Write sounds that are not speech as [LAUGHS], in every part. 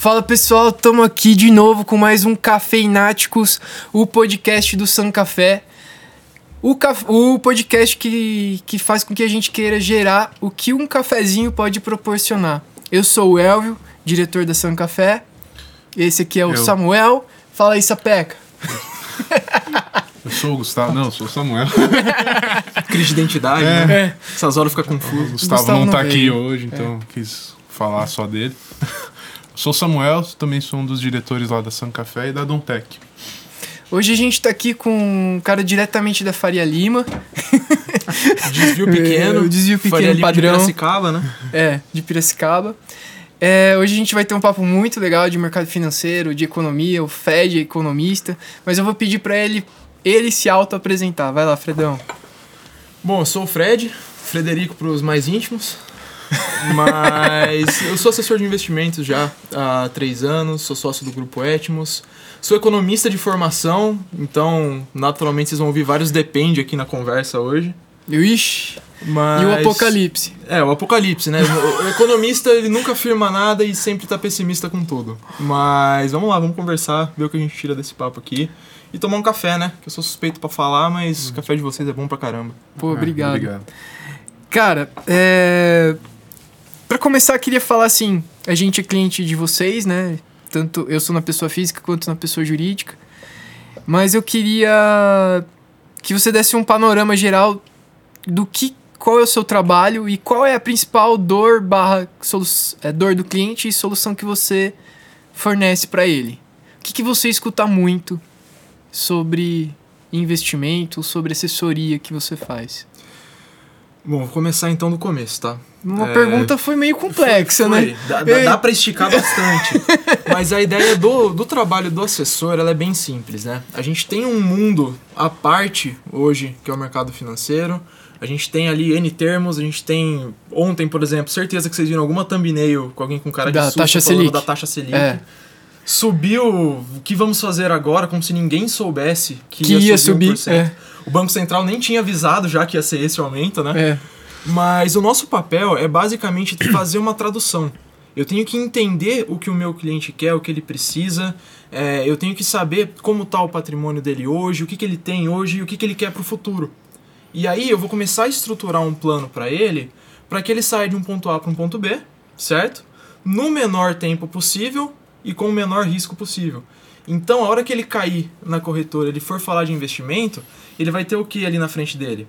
Fala pessoal, estamos aqui de novo com mais um Cafeináticos, o podcast do San Café. O, caf... o podcast que, que faz com que a gente queira gerar o que um cafezinho pode proporcionar. Eu sou o Elvio, diretor da San Café. Esse aqui é o Eu. Samuel. Fala aí, Sapeca. Eu sou o Gustavo. Não, eu sou o Samuel. [LAUGHS] Crise de identidade, É. né? É, Essas horas fica O confuso. Gustavo, Gustavo não não tá aqui hoje, então quis falar só dele. Sou o Samuel, também sou um dos diretores lá da San Café e da Dontec. hoje a gente tá aqui com um cara diretamente da Faria Lima. [LAUGHS] Desvio pequeno. É, o desvio pequeno Faria Lima padrão. De Piracicaba, né? É, de Piracicaba. É, hoje a gente vai ter um papo muito legal de mercado financeiro, de economia, o Fed é economista, mas eu vou pedir pra ele ele se auto-apresentar. Vai lá, Fredão. Bom, eu sou o Fred, Frederico pros mais íntimos. Mas eu sou assessor de investimentos já há três anos, sou sócio do Grupo Etmos. Sou economista de formação, então naturalmente vocês vão ouvir vários depende aqui na conversa hoje. Ixi, Mas... e o Apocalipse. É, o apocalipse, né? O economista, ele nunca afirma nada e sempre tá pessimista com tudo. Mas vamos lá, vamos conversar, ver o que a gente tira desse papo aqui. E tomar um café, né? Que eu sou suspeito pra falar, mas o café de vocês é bom pra caramba. Pô, Ah, obrigado. Obrigado. Cara, é... Pra começar, queria falar assim, a gente é cliente de vocês, né? Tanto eu sou na pessoa física quanto na pessoa jurídica. Mas eu queria que você desse um panorama geral do que qual é o seu trabalho e qual é a principal dor barra é, dor do cliente e solução que você fornece para ele. O que, que você escuta muito sobre investimento, sobre assessoria que você faz? Bom, vou começar então do começo, tá? Uma É, pergunta foi meio complexa, Foi, né? Dá, dá, É. dá pra esticar bastante. [LAUGHS] Mas a ideia do, do trabalho do assessor ela é bem simples, né? A gente tem um mundo à parte hoje, que é o mercado financeiro. A gente tem ali N termos, a gente tem. Ontem, por exemplo, certeza que vocês viram alguma thumbnail com alguém com cara Da de susto taxa Selic. da taxa Selic. É. Subiu o que vamos fazer agora, como se ninguém soubesse que, Que ia subir, 1%. é. O Banco Central nem tinha avisado já que ia ser esse o aumento, né? É. Mas o nosso papel é basicamente [CLEARS THROAT] fazer uma tradução. Eu tenho que entender o que o meu cliente quer, o que ele precisa. é, eu tenho que saber como está o patrimônio dele hoje, o que, que ele tem hoje e o que, que ele quer para o futuro. E aí eu vou começar a estruturar um plano para ele, para que ele saia de um ponto A para um ponto B, certo? No menor tempo possível e com o menor risco possível. Então, a hora que ele cair na corretora, ele for falar de investimento, ele vai ter o que ali na frente dele?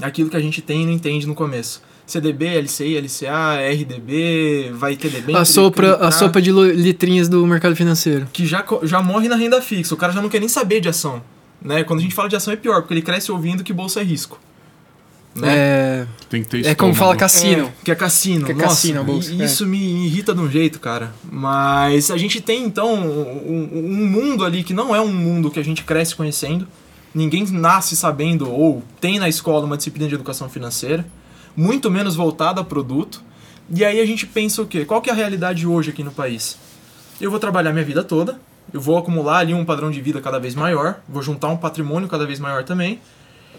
Aquilo que a gente tem e não entende no começo. CDB, LCI, LCA, RDB, vai ter debênture, A sopa, a creditar, sopa de letrinhas do mercado financeiro. que já, já morre na renda fixa. O cara já não quer nem saber de ação. Né? Quando a gente fala de ação é pior, porque ele cresce ouvindo que bolsa é risco. Né? É, Tem que ter é como fala cassino. É, que é cassino. Que é Nossa, cassino a bolsa, é. isso me irrita de um jeito, cara. Mas a gente tem, então, um, um mundo ali que não é um mundo que a gente cresce conhecendo. Ninguém nasce sabendo ou tem na escola uma disciplina de educação financeira. Muito menos voltada a produto. E aí a gente pensa o quê? Qual que é a realidade hoje aqui no país? Eu vou trabalhar minha vida toda. Eu vou acumular ali um padrão de vida cada vez maior. Vou juntar um patrimônio cada vez maior também.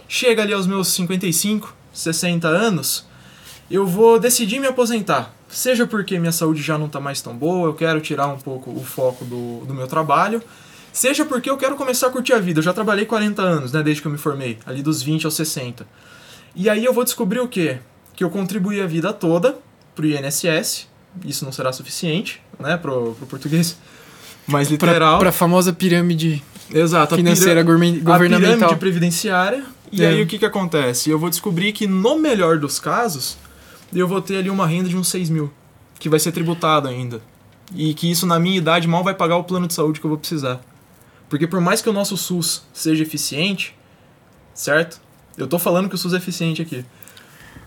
Chega ali aos meus 55, 60 anos, eu vou decidir me aposentar. Seja porque minha saúde já não está mais tão boa, eu quero tirar um pouco o foco do, do meu trabalho, seja porque eu quero começar a curtir a vida. Eu já trabalhei 40 anos, né, desde que eu me formei, ali dos 20 aos 60. E aí eu vou descobrir o quê? Que eu contribuí a vida toda pro INSS, isso não será suficiente, né, pro, pro português mais literal. Pra, pra famosa pirâmide Exato, a financeira a governamental. pirâmide previdenciária. E É. aí o que, que acontece? Eu vou descobrir que no melhor dos casos, eu vou ter ali uma renda de uns 6 mil, que vai ser tributado ainda. E que isso na minha idade mal vai pagar o plano de saúde que eu vou precisar. Porque por mais que o nosso SUS seja eficiente, certo? Eu tô falando que o SUS é eficiente aqui.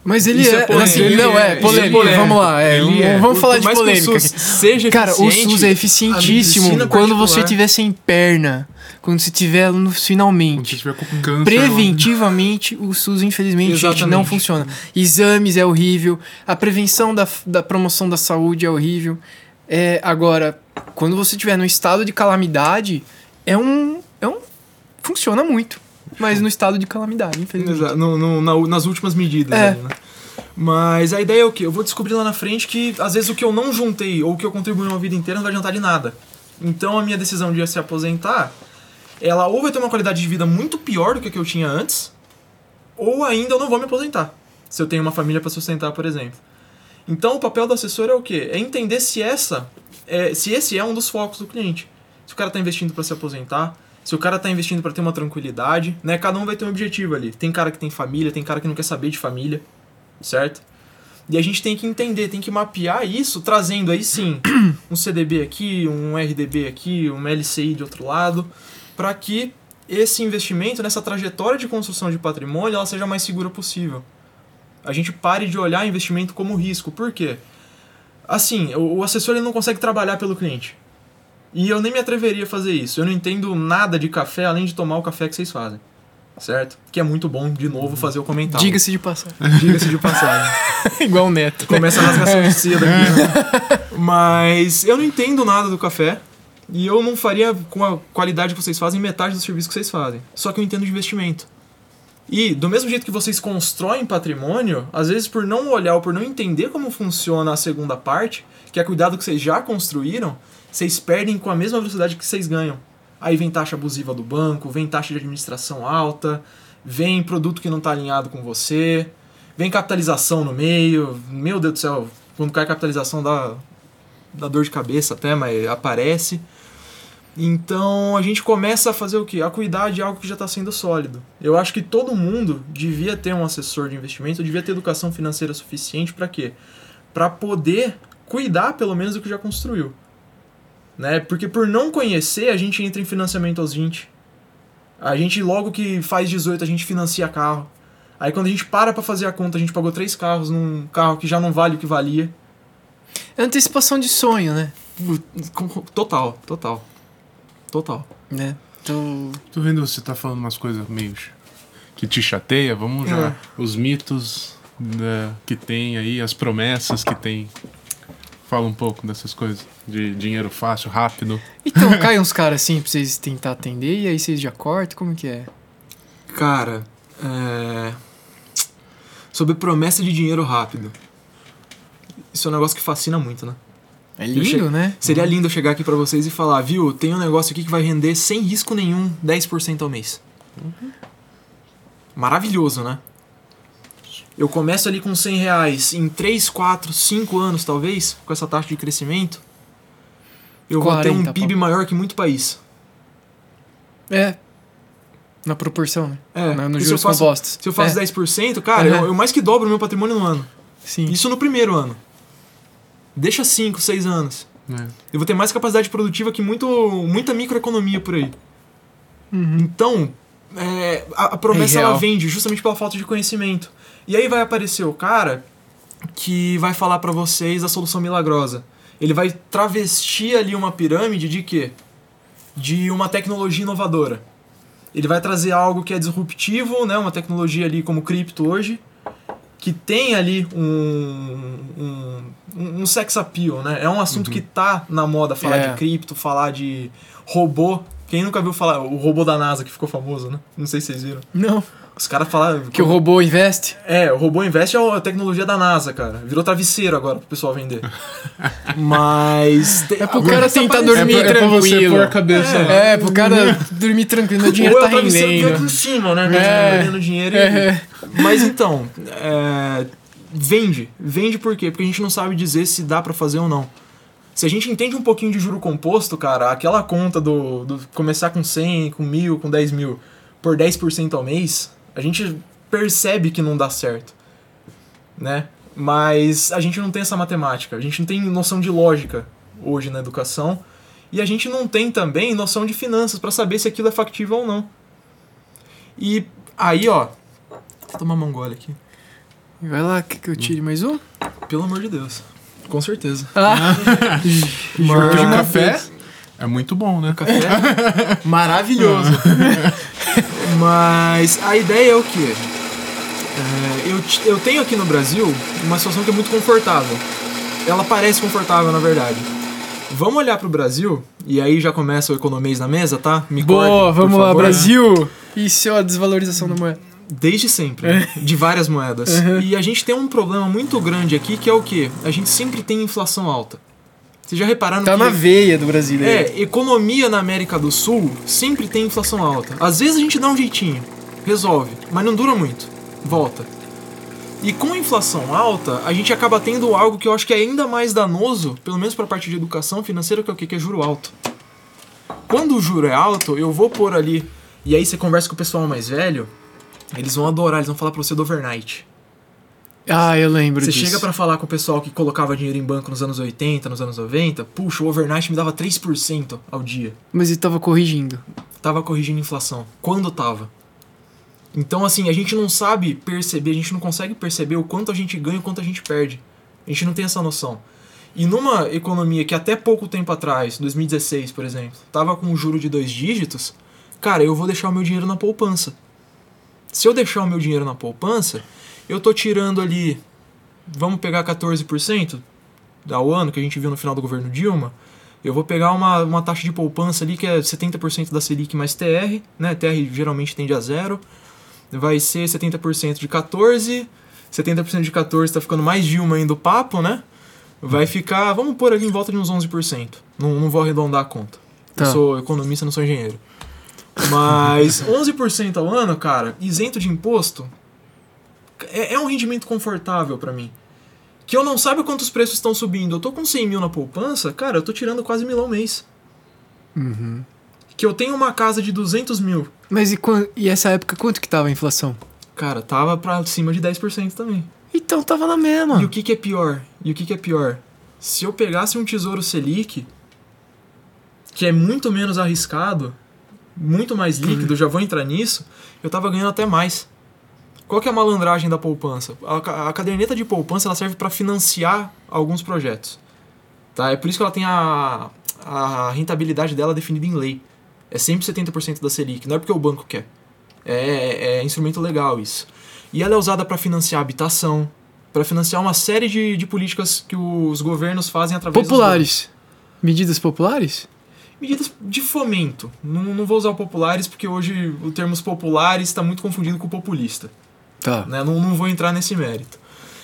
Mas ele Isso é. é polêmico. assim, Ele não, é, é- é polêmico. Vamos lá. é, Ele é. vamos falar por de o polêmica. SUS seja Cara, o SUS é eficientíssimo quando você tiver sem perna. Quando você tiver no Quando você finalmente. estiver com câncer. Preventivamente, o SUS, infelizmente, gente, não funciona. Exames é horrível, a prevenção da, da promoção da saúde é horrível. É, agora, quando você estiver no estado de calamidade, é um. É um funciona muito. Mas no estado de calamidade, infelizmente. Exa- no- no- na- nas últimas medidas. É. né? Mas a ideia é o quê? Eu vou descobrir lá na frente que às vezes o que eu não juntei ou o que eu contribuí uma vida inteira não vai adiantar de nada. Então a minha decisão de se aposentar, ela ou vai ter uma qualidade de vida muito pior do que a que eu tinha antes, ou ainda eu não vou me aposentar. Se eu tenho uma família para sustentar, por exemplo. Então o papel do assessor é o quê? É entender se essa, é, se esse é um dos focos do cliente. Se o cara está investindo para se aposentar, se o cara está investindo para ter uma tranquilidade, né? Cada um vai ter um objetivo ali. Tem cara que tem família, tem cara que não quer saber de família, certo? E a gente tem que entender, tem que mapear isso, trazendo aí sim um CDB aqui, um RDB aqui, um LCI de outro lado, para que esse investimento nessa trajetória de construção de patrimônio ela seja mais segura possível. A gente pare de olhar investimento como risco. Por quê? Assim, o assessor ele não consegue trabalhar pelo cliente. E eu nem me atreveria a fazer isso. Eu não entendo nada de café além de tomar o café que vocês fazem. Certo? Que é muito bom, de novo, fazer o comentário. Diga-se de passagem. Diga-se de passagem. [LAUGHS] Igual o Neto. Começa a rasgação de seda aqui. Né? Mas eu não entendo nada do café. E eu não faria com a qualidade que vocês fazem metade do serviço que vocês fazem. Só que eu entendo de investimento. E do mesmo jeito que vocês constroem patrimônio, às vezes por não olhar ou por não entender como funciona a segunda parte, que é cuidado que vocês já construíram, vocês perdem com a mesma velocidade que vocês ganham. Aí vem taxa abusiva do banco, vem taxa de administração alta, vem produto que não está alinhado com você, vem capitalização no meio. Meu Deus do céu, quando cai capitalização dá, dá dor de cabeça até, mas aparece. Então a gente começa a fazer o quê? A cuidar de algo que já está sendo sólido. Eu acho que todo mundo devia ter um assessor de investimento, devia ter educação financeira suficiente para quê? Para poder cuidar pelo menos do que já construiu. Né? Porque por não conhecer, a gente entra em financiamento aos 20. A gente logo que faz 18, a gente financia carro. Aí quando a gente para para fazer a conta, a gente pagou três carros num carro que já não vale o que valia. É antecipação de sonho, né? Total, total. Total. Né? Então, Tô vendo você tá falando umas coisas meio que te chateia. Vamos já. É. Os mitos né, que tem aí, as promessas que tem. Fala um pouco dessas coisas. De dinheiro fácil, rápido. então [LAUGHS] cai uns caras assim pra vocês tentar atender e aí vocês já cortam, como que é? Cara, é... sobre promessa de dinheiro rápido. Isso é um negócio que fascina muito, né? É lindo, che- né? Seria lindo eu chegar aqui pra vocês e falar, viu, tem um negócio aqui que vai render sem risco nenhum 10% ao mês. Maravilhoso, né? Eu começo ali com 100 reais em 3, 4, 5 anos talvez, com essa taxa de crescimento. Eu vou ter um 40, PIB pô. maior que muito país. É. Na proporção, né? É, Na- nos se eu juros faço- compostos. Se eu faço é. 10%, cara, Aham. eu, eu mais que dobro o meu patrimônio no ano. Sim. Isso no primeiro ano. Deixa 5, 6 anos. Né? Eu vou ter mais capacidade produtiva que muito, muita microeconomia por aí. Uhum. Então, é, a, a promessa É ela vende justamente pela falta de conhecimento. E aí vai aparecer o cara que vai falar pra vocês a solução milagrosa. Ele vai travestir ali uma pirâmide de quê? De uma tecnologia inovadora. Ele vai trazer algo que é disruptivo, né? Uma tecnologia ali como cripto hoje, que tem ali um, um, um sex appeal, né? É um assunto que tá na moda falar É. de cripto, falar de robô. Quem nunca viu falar o robô da NASA que ficou famoso, né? Não sei se vocês viram. Não. Os caras falaram Que o robô investe? é, o robô investe é a tecnologia da NASA, cara. Virou travesseiro agora pro pessoal vender. [LAUGHS] Mas. te- É pro cara tentar dormir é pra tranquilo. pôr a cabeça lá. É, pro cara dormir tranquilo. O dinheiro Ou é tá vem rendendo. por cima, né? É. Dinheiro. e- É. Mas então, é, vende. Vende por quê? Porque a gente não sabe dizer se dá pra fazer ou não. Se a gente entende um pouquinho de juro composto, cara, aquela conta do, do começar com 100, com 1000, com 10 mil por 10% ao mês, a gente percebe que não dá certo. Né? Mas a gente não tem essa matemática, a gente não tem noção de lógica hoje na educação. E a gente não tem também noção de finanças pra saber se aquilo é factível ou não. E aí, ó. Vou tomar uma gole aqui. Vai lá, que, que eu tire mais um? Pelo amor de Deus. Com certeza. Ah, [LAUGHS] Mas- Porque o café é muito bom, né? Café [LAUGHS] maravilhoso. [LAUGHS] Mas a ideia é o quê? É, eu, eu tenho aqui no Brasil uma situação que é muito confortável. Ela parece confortável, na verdade. Vamos olhar pro Brasil, e aí já começa o economês na mesa, tá? Me boa, vamos lá, favor. Brasil! Isso é a desvalorização da moeda. Desde sempre, né? de várias moedas. Uhum. E a gente tem um problema muito grande aqui, que é o quê? A gente sempre tem inflação alta. Vocês já repararam Tá que... na veia do brasileiro. É, economia na América do Sul sempre tem inflação alta. Às vezes a gente dá um jeitinho, resolve, mas não dura muito. Volta. E com inflação alta, a gente acaba tendo algo que eu acho que é ainda mais danoso, pelo menos para a parte de educação financeira, que é o quê? Que é juro alto. Quando o juro é alto, eu vou pôr ali, e aí você conversa com o pessoal mais velho, eles vão adorar, eles vão falar pra você do overnight. Ah, eu lembro Você disso. chega pra falar com o pessoal que colocava dinheiro em banco nos anos 80, nos anos 90, puxa, o overnight me dava 3% ao dia. Mas ele tava corrigindo. tava corrigindo a inflação. Quando tava? Então, assim, a gente não sabe perceber, a gente não consegue perceber o quanto a gente ganha e o quanto a gente perde. A gente não tem essa noção. E numa economia que até pouco tempo atrás, 2016, por exemplo, tava com um juro de dois dígitos, cara, eu vou deixar o meu dinheiro na poupança. Se eu deixar o meu dinheiro na poupança, eu tô tirando ali, vamos pegar 14% ao ano, que a gente viu no final do governo Dilma, eu vou pegar uma, uma taxa de poupança ali que é 70% da Selic mais TR, né? TR geralmente tende a zero. Vai ser 70% de 14, 70% de 14 tá ficando mais Dilma ainda o papo, né? Vai ficar, vamos pôr ali em volta de uns 11%. Não, não vou arredondar a conta. Tá. Eu sou economista, não sou engenheiro. Mas 11% ao ano, cara, isento de imposto, é, é um rendimento confortável pra mim. Que eu não saiba quantos preços estão subindo. Eu tô com 100 mil na poupança, cara, eu tô tirando quase mil ao mês. Uhum. Que eu tenho uma casa de 200 mil. Mas e, e essa época quanto que tava a inflação? Cara, tava pra cima de 10% também. Então tava na mesma. E o que, que é pior? E o que, que é pior? Se eu pegasse um tesouro Selic, que é muito menos arriscado, muito mais líquido, já vou entrar nisso, eu tava ganhando até mais. Qual que é a malandragem da poupança? A, a caderneta de poupança ela serve para financiar alguns projetos. Tá? É por isso que ela tem a, a rentabilidade dela definida em lei. É sempre 70% da Selic, não é porque o banco quer. É, é instrumento legal isso. E ela é usada para financiar habitação, para financiar uma série de, de políticas que os governos fazem através Populares. Medidas populares? medidas de fomento. Não, não vou usar o populares porque hoje o termo populares está muito confundido com populista. Tá. Né? Não, não vou entrar nesse mérito.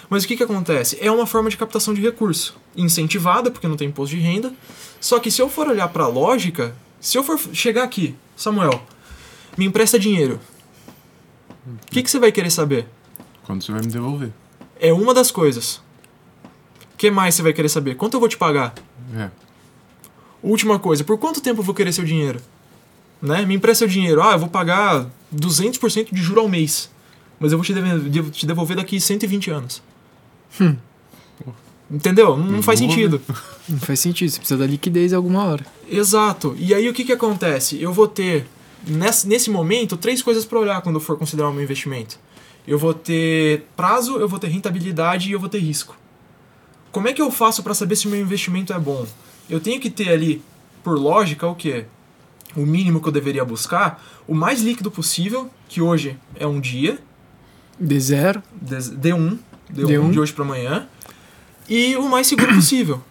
Mas o que, que acontece? É uma forma de captação de recurso. Incentivada, porque não tem imposto de renda. Só que se eu for olhar para a lógica, se eu for chegar aqui, Samuel, me empresta dinheiro. O que, que você vai querer saber? Quando você vai me devolver? É uma das coisas. O que mais você vai querer saber? Quanto eu vou te pagar? É. Última coisa, por quanto tempo eu vou querer seu dinheiro? Né? Me empresta seu dinheiro. Ah, eu vou pagar 200% de juro ao mês. Mas eu vou te, deve- devo te devolver daqui 120 anos. Hum. Entendeu? Não, não faz Devolve. sentido. [LAUGHS] Não faz sentido. Você precisa da liquidez alguma hora. Exato. E aí o que, que acontece? Eu vou ter, nesse, nesse momento, três coisas para olhar quando eu for considerar o meu investimento. Eu vou ter prazo, eu vou ter rentabilidade e eu vou ter risco. Como é que eu faço para saber se o meu investimento é bom? Eu tenho que ter ali, por lógica, o quê? O mínimo que eu deveria buscar, o mais líquido possível, que hoje é um dia, D0. des- D1, D1, D1. de hoje para amanhã, e o mais seguro possível.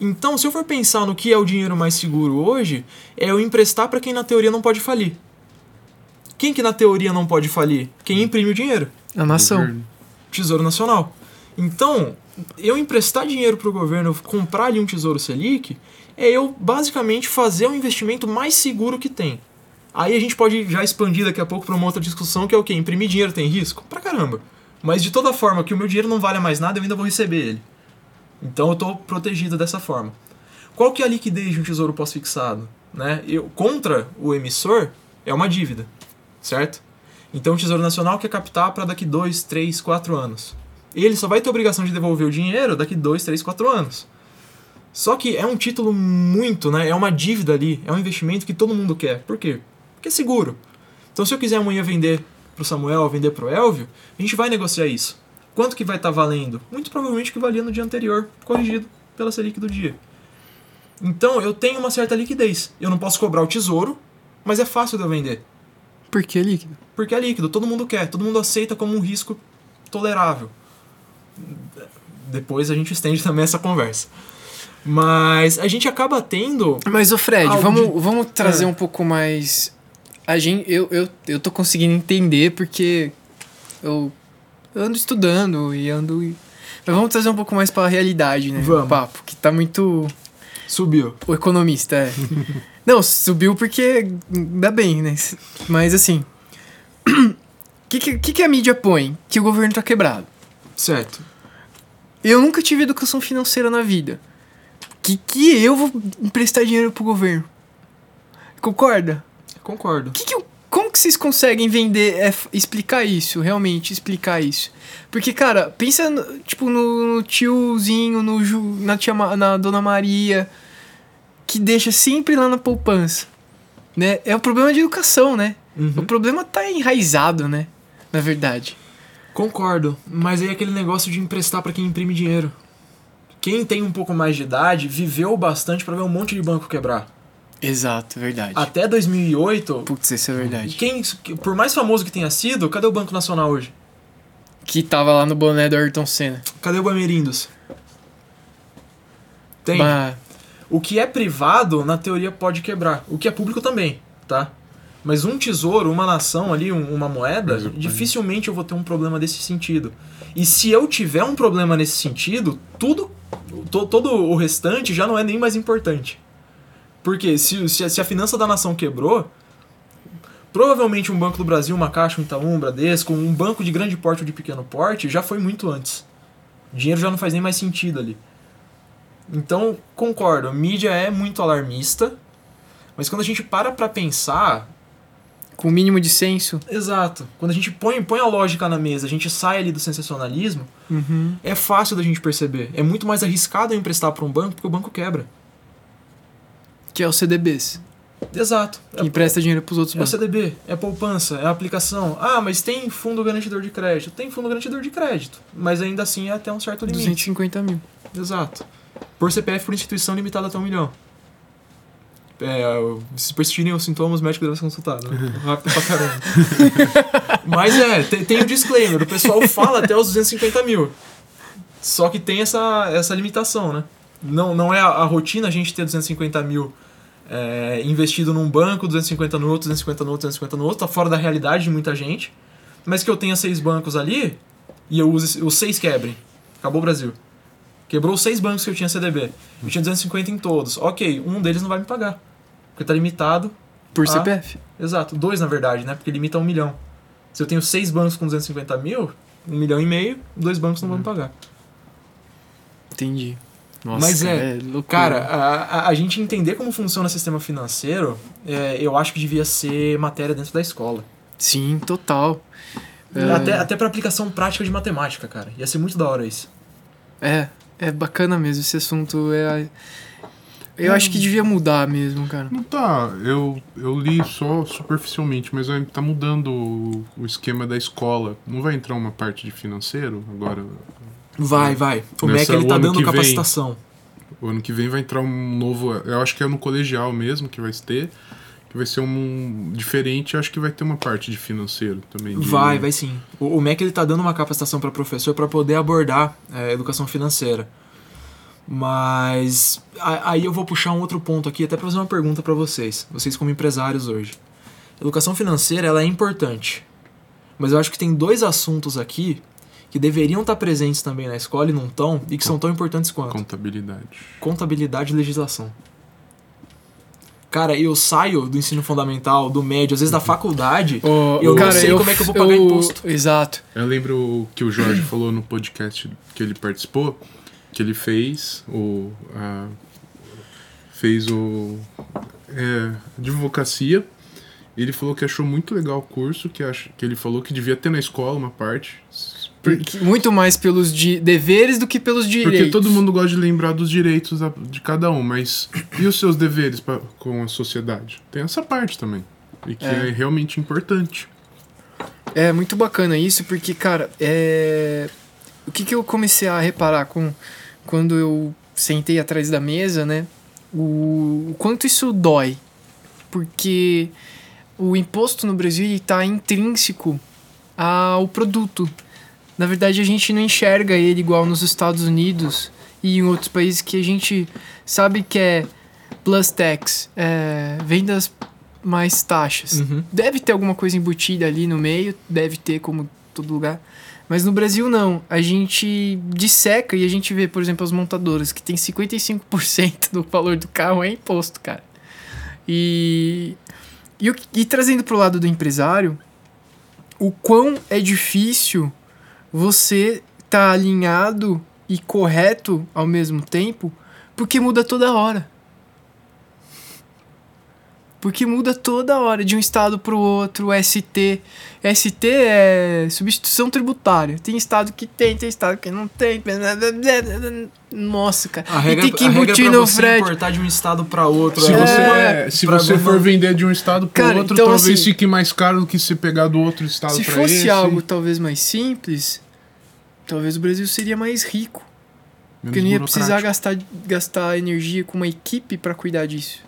Então, se eu for pensar no que é o dinheiro mais seguro hoje, é eu emprestar para quem na teoria não pode falir. Quem que na teoria não pode falir? Quem imprime o dinheiro. A nação. Tesouro Nacional. Então, eu emprestar dinheiro para o governo, comprar ali um Tesouro Selic, é eu basicamente fazer o investimento mais seguro que tem. Aí a gente pode já expandir daqui a pouco para uma outra discussão que é o quê? Imprimir dinheiro tem risco? Pra caramba. Mas de toda forma que o meu dinheiro não vale mais nada, eu ainda vou receber ele. Então eu estou protegido dessa forma. Qual que é a liquidez de um tesouro pós-fixado? Né? Eu, contra o emissor é uma dívida, certo? Então o Tesouro Nacional quer captar para daqui 2, 3, 4 anos. Ele só vai ter obrigação de devolver o dinheiro daqui 2, 3, 4 anos. Só que é um título muito, né? É uma dívida ali, é um investimento que todo mundo quer. Por quê? Porque é seguro. Então se eu quiser amanhã vender pro Samuel, vender pro Elvio, a gente vai negociar isso. Quanto que vai estar valendo? Muito provavelmente o que valia no dia anterior, corrigido pela Selic do dia. Então eu tenho uma certa liquidez. Eu não posso cobrar o tesouro, mas é fácil de eu vender. Por que líquido? Porque é líquido, todo mundo quer, todo mundo aceita como um risco tolerável. Depois a gente estende também essa conversa. Mas a gente acaba tendo. Mas, ô Fred, vamos, de- vamos trazer É. um pouco mais a gente, eu, eu, eu tô conseguindo entender porque eu ando estudando e ando. Mas vamos trazer um pouco mais pra realidade, né? Vamos. O papo, que tá muito. Subiu. O economista, é. [LAUGHS] Não, subiu porque. Ainda bem, né? Mas assim. [CLEARS THROAT] O que, que, que a mídia põe? Que o governo tá quebrado. Certo. Eu nunca tive educação financeira na vida. Que que eu vou emprestar dinheiro pro governo? Concorda? Concordo. Que que eu- como que vocês conseguem vender, é, explicar isso, realmente explicar isso? Porque, cara, pensa, no- tipo, no, no tiozinho, no na, tia, na Dona Maria, que deixa sempre lá na poupança, né? É o problema de educação, né? Uhum. O problema tá enraizado, né? Na verdade. Concordo, mas aí é aquele negócio de emprestar pra quem imprime dinheiro. Quem tem um pouco mais de idade viveu bastante pra ver um monte de banco quebrar. Exato, verdade. Até 2008, Putz, isso é verdade. quem, por mais famoso que tenha sido, cadê o Banco Nacional hoje? Que tava lá no boné do Ayrton Senna. Cadê o Bamerindos? Tem. Bah, O que é privado, na teoria, pode quebrar. O que é público também, tá? Mas um tesouro, uma nação ali, um- uma moeda, o- dificilmente eu vou ter um problema desse sentido. E se eu tiver um problema nesse sentido, tudo, to- todo o restante já não é nem mais importante. Porque se, se, a- se a finança da nação quebrou, provavelmente um Banco do Brasil, uma Caixa, um Itaú, um Bradesco, um banco de grande porte ou de pequeno porte, já foi muito antes. O dinheiro já não faz nem mais sentido ali. Então, concordo, a mídia é muito alarmista, mas quando a gente para pra pensar, com o mínimo de senso. exato, quando a gente põe, põe a lógica na mesa, a gente sai ali do sensacionalismo, Uhum. é fácil da gente perceber. É muito mais arriscado eu emprestar pra um banco porque o banco quebra. Que é o CDBs. Exato. Que É, empresta dinheiro pros outros é o bancos. CDB, é poupança, é aplicação. Ah, mas tem fundo garantidor de crédito. Tem fundo garantidor de crédito, mas ainda assim é até um certo limite. 250 mil. Exato. Por CPF por instituição limitada até um milhão. É, se persistirem os sintomas, o médico deve ser consultado. Né? Rápido pra caramba. [LAUGHS] Mas é, tem, tem o disclaimer. O pessoal fala até os 250 mil. Só que tem essa, essa limitação, né? Não, não é a, a rotina a gente ter 250 mil é, investido num banco, 250 no outro, 250 no outro, 250 no outro. Tá fora da realidade de muita gente. Mas que eu tenha seis bancos ali e eu use os seis quebrem. Acabou o Brasil. Quebrou os seis bancos que eu tinha CDB. Eu tinha 250 em todos. Ok, um deles não vai me pagar. Porque tá limitado. Por Ah. CPF. Exato, dois na verdade, né? Porque limita a um milhão. Se eu tenho seis bancos com 250 mil, um milhão e meio, dois bancos não vão me pagar. Entendi. Nossa, Mas cara, é, loucura. Cara, a, a, a gente entender como funciona o sistema financeiro, é, eu acho que devia ser matéria dentro da escola. Sim, total. É, Até, até pra aplicação prática de matemática, cara. Ia ser muito da hora isso. É, é bacana mesmo esse assunto. É, eu acho que devia mudar mesmo, cara. Não tá, eu, eu li só superficialmente, mas tá mudando o, o esquema da escola. Não vai entrar uma parte de financeiro agora? Vai, vai. O Nessa- MEC ele tá dando que vem. capacitação. O ano que vem vai entrar um novo. Eu acho que é no colegial mesmo que vai ter. Que vai ser um diferente. Acho que vai ter uma parte de financeiro também. de- Vai, vai sim. O, o MEC ele tá dando uma capacitação para professor para poder abordar é, educação financeira. Mas a- aí eu vou puxar um outro ponto aqui até para fazer uma pergunta para vocês, vocês como empresários hoje. Educação financeira ela é importante, mas eu acho que tem dois assuntos aqui que deveriam estar presentes também na escola e não estão e que são tão importantes quanto Contabilidade. contabilidade e legislação. Cara, eu saio do ensino fundamental, do médio, às vezes da faculdade, Ô, eu cara, não sei como é que eu vou pagar imposto. Exato. Eu lembro que o Jorge falou no podcast que ele participou, que ele fez o. a- fez o. É, advocacia. Ele falou que achou muito legal o curso, que, ach, que ele falou que devia ter na escola uma parte. Porque- Muito mais pelos di- deveres do que pelos direitos. Porque todo mundo gosta de lembrar dos direitos de cada um, mas e os seus deveres pra, com a sociedade? Tem essa parte também. E que É. é, realmente importante. É muito bacana isso, porque, cara, é. O que, que eu comecei a reparar com quando eu sentei atrás da mesa, né? O, o quanto isso dói. Porque o imposto no Brasil está intrínseco ao produto. Na verdade, a gente não enxerga ele igual nos Estados Unidos e em outros países que a gente sabe que é plus tax, é, vendas mais taxas. Uhum. Deve ter alguma coisa embutida ali no meio, deve ter como todo lugar. Mas no Brasil não. A gente disseca e a gente vê, por exemplo, as montadoras que tem 55% do valor do carro é imposto, cara. E, e, o- e trazendo pro lado do empresário, o quão é difícil você tá alinhado e correto ao mesmo tempo, porque muda toda hora. Porque muda toda hora, de um estado pro outro, ST. ST é substituição tributária. Tem estado que tem, tem estado que não tem. Nossa, cara. A regra, e tem que a regra embutir pra no você frete. importar de um estado pra outro. Se é você, é, se você for vender de um estado pro Cara, outro, então, talvez assim, fique mais caro do que se pegar do outro estado Se pra fosse esse. algo talvez mais simples, talvez o Brasil seria mais rico. Porque não ia precisar gastar, gastar energia com uma equipe pra cuidar disso.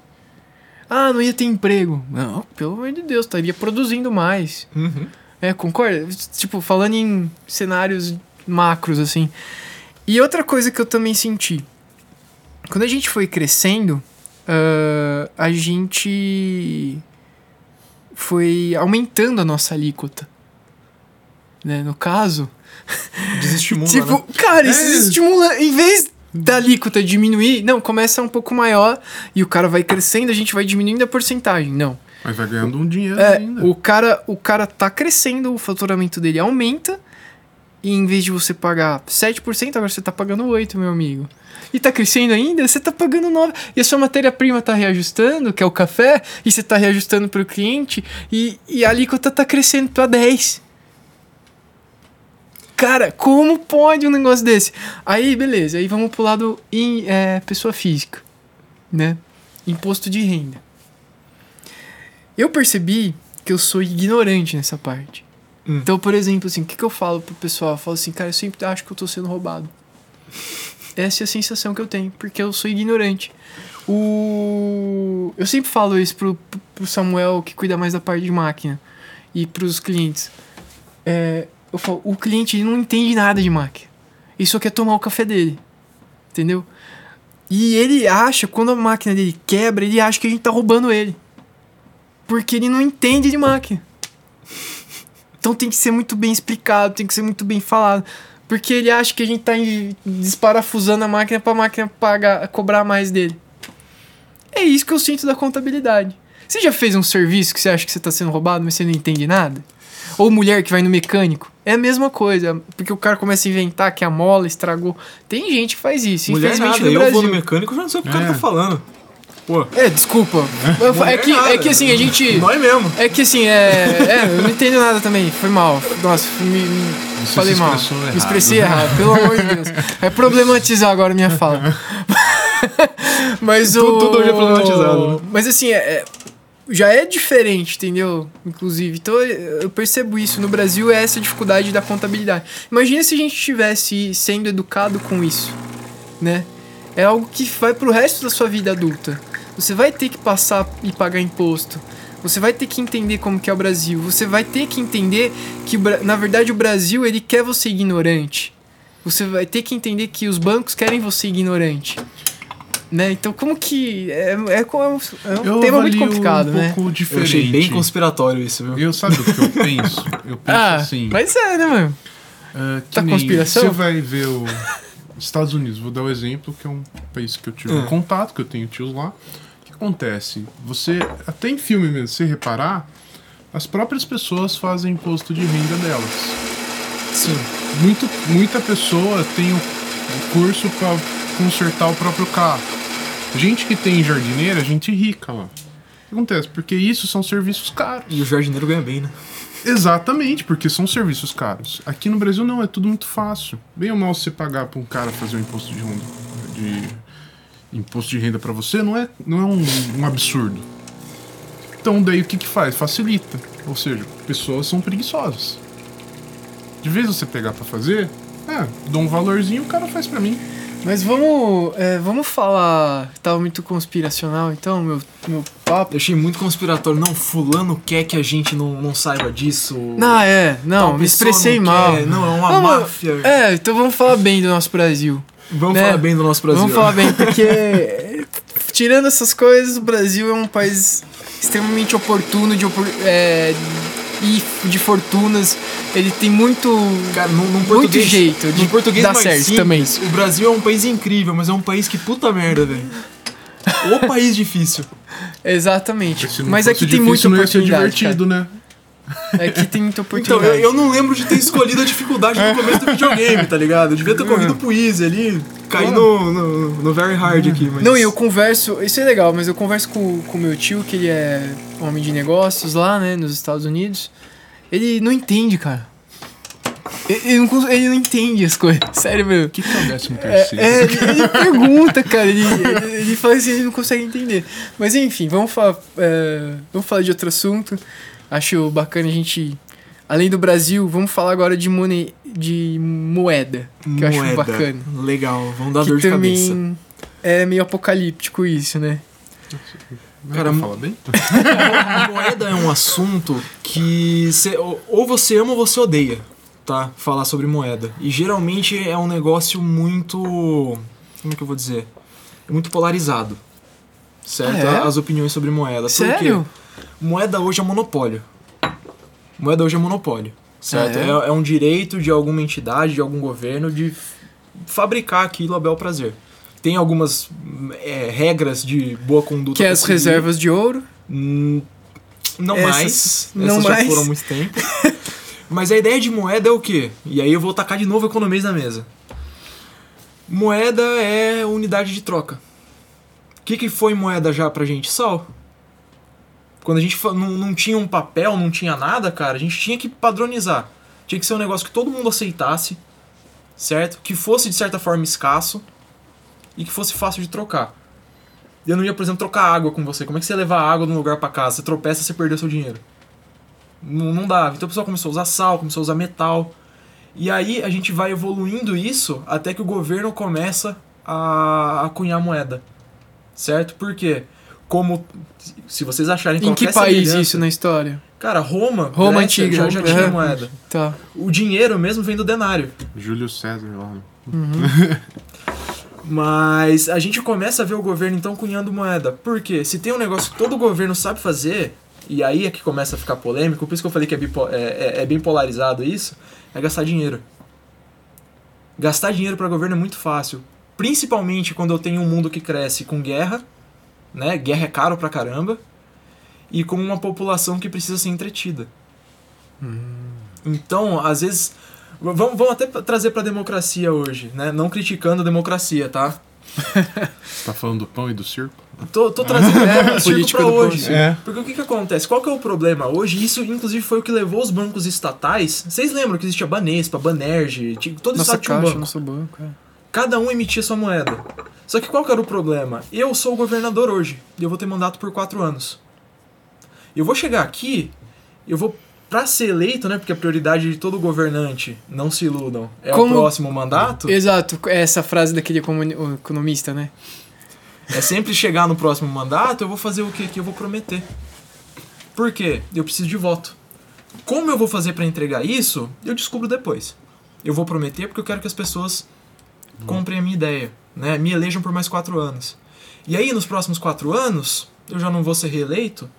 Ah, não ia ter emprego. Não, pelo amor de Deus, estaria produzindo mais. Uhum. É, concorda? Tipo, falando em cenários macros, assim. E outra coisa que eu também senti. Quando a gente foi crescendo, ah, a gente foi aumentando a nossa alíquota. Né? No caso, Desestimula, tipo, né? cara, isso É. estimula. Em vez da alíquota diminuir, não, começa um pouco maior e o cara vai crescendo, a gente vai diminuindo a porcentagem. Não. Mas vai ganhando um dinheiro É, ainda. o cara, o cara tá crescendo, o faturamento dele aumenta. E em vez de você pagar 7%, agora você tá pagando 8%, meu amigo. E tá crescendo ainda, você tá pagando 9%. E a sua matéria-prima tá reajustando, que é o café, e você tá reajustando pro cliente, e, e a alíquota tá crescendo pra 10%. Cara, como pode um negócio desse? Aí, beleza, aí vamos pro lado em é, pessoa física, né? Imposto de renda. Eu percebi que eu sou ignorante nessa parte. Hum. Então, por exemplo, assim, o que, que eu falo pro pessoal? Eu falo assim, cara, eu sempre acho que eu tô sendo roubado. [LAUGHS] Essa é a sensação que eu tenho, porque eu sou ignorante. O... Eu sempre falo isso pro, pro Samuel, que cuida mais da parte de máquina, e pros clientes. É, eu falo, o cliente não entende nada de máquina. Ele só quer tomar o café dele. Entendeu? E ele acha, quando a máquina dele quebra, ele acha que a gente tá roubando ele. Porque ele não entende de máquina. Então tem que ser muito bem explicado, tem que ser muito bem falado. Porque ele acha que a gente tá desparafusando a máquina pra máquina pagar, cobrar mais dele. É isso que eu sinto da contabilidade. Você já fez um serviço que você acha que você tá sendo roubado, mas você não entende nada? Ou mulher que vai no mecânico. É a mesma coisa. Porque o cara começa a inventar que a mola estragou. Tem gente que faz isso, Mulher infelizmente nada, no eu Brasil. vou no mecânico e já não sei o que o cara É. tá falando. Pô, É, desculpa. É, mulher que, é que assim, a gente. Nós mesmo. É que assim, é. É, eu não entendo nada também. Foi mal. Nossa, me, me- falei se mal. expressou Me errado. expressei errado, pelo amor de Deus. É problematizar agora a minha fala. [LAUGHS] Mas o. Tudo- tudo hoje é problematizado, né? Mas assim, é, é- já é diferente, entendeu? Inclusive. Então eu percebo isso. No Brasil é essa dificuldade da contabilidade. Imagina se a gente estivesse sendo educado com isso, né? É algo que vai pro resto da sua vida adulta. Você vai ter que passar e pagar imposto. Você vai ter que entender como que é o Brasil. Você vai ter que entender que, na verdade, o Brasil, ele quer você ignorante. Você vai ter que entender que os bancos querem você ignorante. Né? Então, como que... É, é, é um, é um Eu tema muito complicado, um né? pouco Eu diferente. achei bem conspiratório isso, viu? Eu sabe o que eu penso? [LAUGHS] Eu penso Ah, assim. mas é, né, mano? ah, que Tá nem conspiração? Você vai ver o Estados Unidos, vou dar o exemplo, que é um país que eu tive Hum. um contato, que eu tenho tios lá. O que acontece? Você, até em filme mesmo, se reparar, as próprias pessoas fazem imposto de renda delas. Sim. Muito, muita pessoa tem o, o curso para consertar o próprio carro. Gente que tem jardineira, gente rica lá. O que acontece? Porque isso são serviços caros. E o jardineiro ganha bem, né? Exatamente, porque são serviços caros. Aqui no Brasil não, é tudo muito fácil. Bem ou mal você pagar para um cara fazer um imposto de renda, de imposto de renda para você não é, não é um, um absurdo. Então daí o que que faz? Facilita. Ou seja, pessoas são preguiçosas. De vez você pegar para fazer, é, dou um valorzinho, o cara faz para mim. Mas vamos, é, vamos falar... Tava muito conspiracional, então, meu, meu papo. Eu achei muito conspiratório. Não, fulano quer que a gente não, não saiba disso. Não, é, não, me expressei não mal. quer. Não, é uma máfia. É, então vamos falar bem do nosso Brasil. Vamos né? falar bem do nosso Brasil. Vamos falar bem, porque [LAUGHS] tirando essas coisas, o Brasil é um país extremamente oportuno de, opor- é, e de fortunas. Ele tem muito. Cara, num, num muito jeito de português dar mais certo simples, também. O Brasil é um país incrível, mas é um país que puta merda, velho. O [LAUGHS] país difícil. Exatamente. Mas aqui tem não ser oportunidade. divertido, né? Cara. Aqui tem muita Então, oportunidade. eu, eu não lembro de ter escolhido a dificuldade no começo do videogame, tá ligado? Eu devia ter corrido pro easy ali, cair no, no, no very hard aqui, mas... Não, e eu converso, isso é legal, mas eu converso com o meu tio, que ele é homem de negócios lá, né, nos Estados Unidos. Ele não entende, cara. Ele, não, ele não entende as coisas, [LAUGHS] sério, meu. O que, que é o décimo É, terceiro? é, ele, ele [LAUGHS] pergunta, cara, ele, ele, ele fala assim, ele não consegue entender. Mas enfim, vamos falar, é, vamos falar de outro assunto. Acho bacana a gente, além do Brasil, vamos falar agora de, mone, de moeda, que eu acho Moeda. bacana. Legal, vamos dar que dor de também cabeça. é meio apocalíptico isso, né? Cara, Cara, fala bem? [LAUGHS] Moeda é um assunto que cê- ou- você ama ou você odeia, tá? Falar sobre moeda. E geralmente é um negócio muito. Como é que eu vou dizer? É muito polarizado. Certo? Ah, é? As opiniões sobre moeda. Por Sério? quê? Moeda hoje é monopólio. Moeda hoje é monopólio. Certo? Ah, é? é? é um direito de alguma entidade, de algum governo, de fabricar aquilo a bel prazer. Tem algumas é, regras de boa conduta. Que é as seguir. reservas de ouro. Hum, Não Essas- mais. não Essas mais. já foram muito tempo. [LAUGHS] Mas a ideia de moeda é o quê? E aí eu vou tacar de novo economês na mesa. Moeda é unidade de troca. O que, que foi moeda já pra gente? Sal. Quando a gente não, não tinha um papel, não tinha nada, cara, a gente tinha que padronizar. Tinha que ser um negócio que todo mundo aceitasse, certo? Que fosse de certa forma escasso e que fosse fácil de trocar. Eu não ia, por exemplo, trocar água com você. Como é que você ia levar água de um lugar pra casa? Você tropeça, você perdeu seu dinheiro. Não, não dava. Então o pessoal começou a usar sal, começou a usar metal. E aí a gente vai evoluindo isso até que o governo começa a, cunhar moeda. Certo? Por quê? Como, se vocês acharem Em que país isso na história? Cara, Roma, Roma Grécia, antiga, já, já tinha é. moeda. Tá. O dinheiro mesmo vem do denário. Júlio César lá. [LAUGHS] né? Mas a gente começa a ver o governo então cunhando moeda. Por quê? Se tem um negócio que todo governo sabe fazer, e aí é que começa a ficar polêmico, por isso que eu falei que é, bipo- é- é- é bem polarizado isso, é gastar dinheiro. Gastar dinheiro para governo é muito fácil. Principalmente quando eu tenho um mundo que cresce com guerra, né? Guerra é caro pra caramba. E com uma população que precisa ser entretida. Então, às vezes. Vamos, vamos até trazer pra democracia hoje, né? Não criticando a democracia, tá? Você tá falando do pão e do circo? Tô, tô trazendo [LAUGHS] é, Política pra hoje. É. Porque o que que acontece? Qual que é o problema hoje? Isso, inclusive, foi o que levou os bancos estatais. Vocês lembram que existia Banespa, Banerj, todo Nossa estado tinha um caixa, banco. nosso banco. É. Cada um emitia sua moeda. Só que qual que era o problema? Eu sou o governador hoje e eu vou ter mandato por quatro anos. Eu vou chegar aqui, eu vou. Pra ser eleito, né? Porque a prioridade de todo governante, não se iludam, é Como- o próximo mandato. Exato, é essa frase daquele economista, né? É sempre chegar no próximo mandato, eu vou fazer o que que eu vou prometer. Por quê? Eu preciso de voto. Como eu vou fazer pra entregar isso, eu descubro depois. Eu vou prometer porque eu quero que as pessoas comprem a minha ideia, né? Me elejam por mais quatro anos. E aí, nos próximos quatro anos, eu já não vou ser reeleito,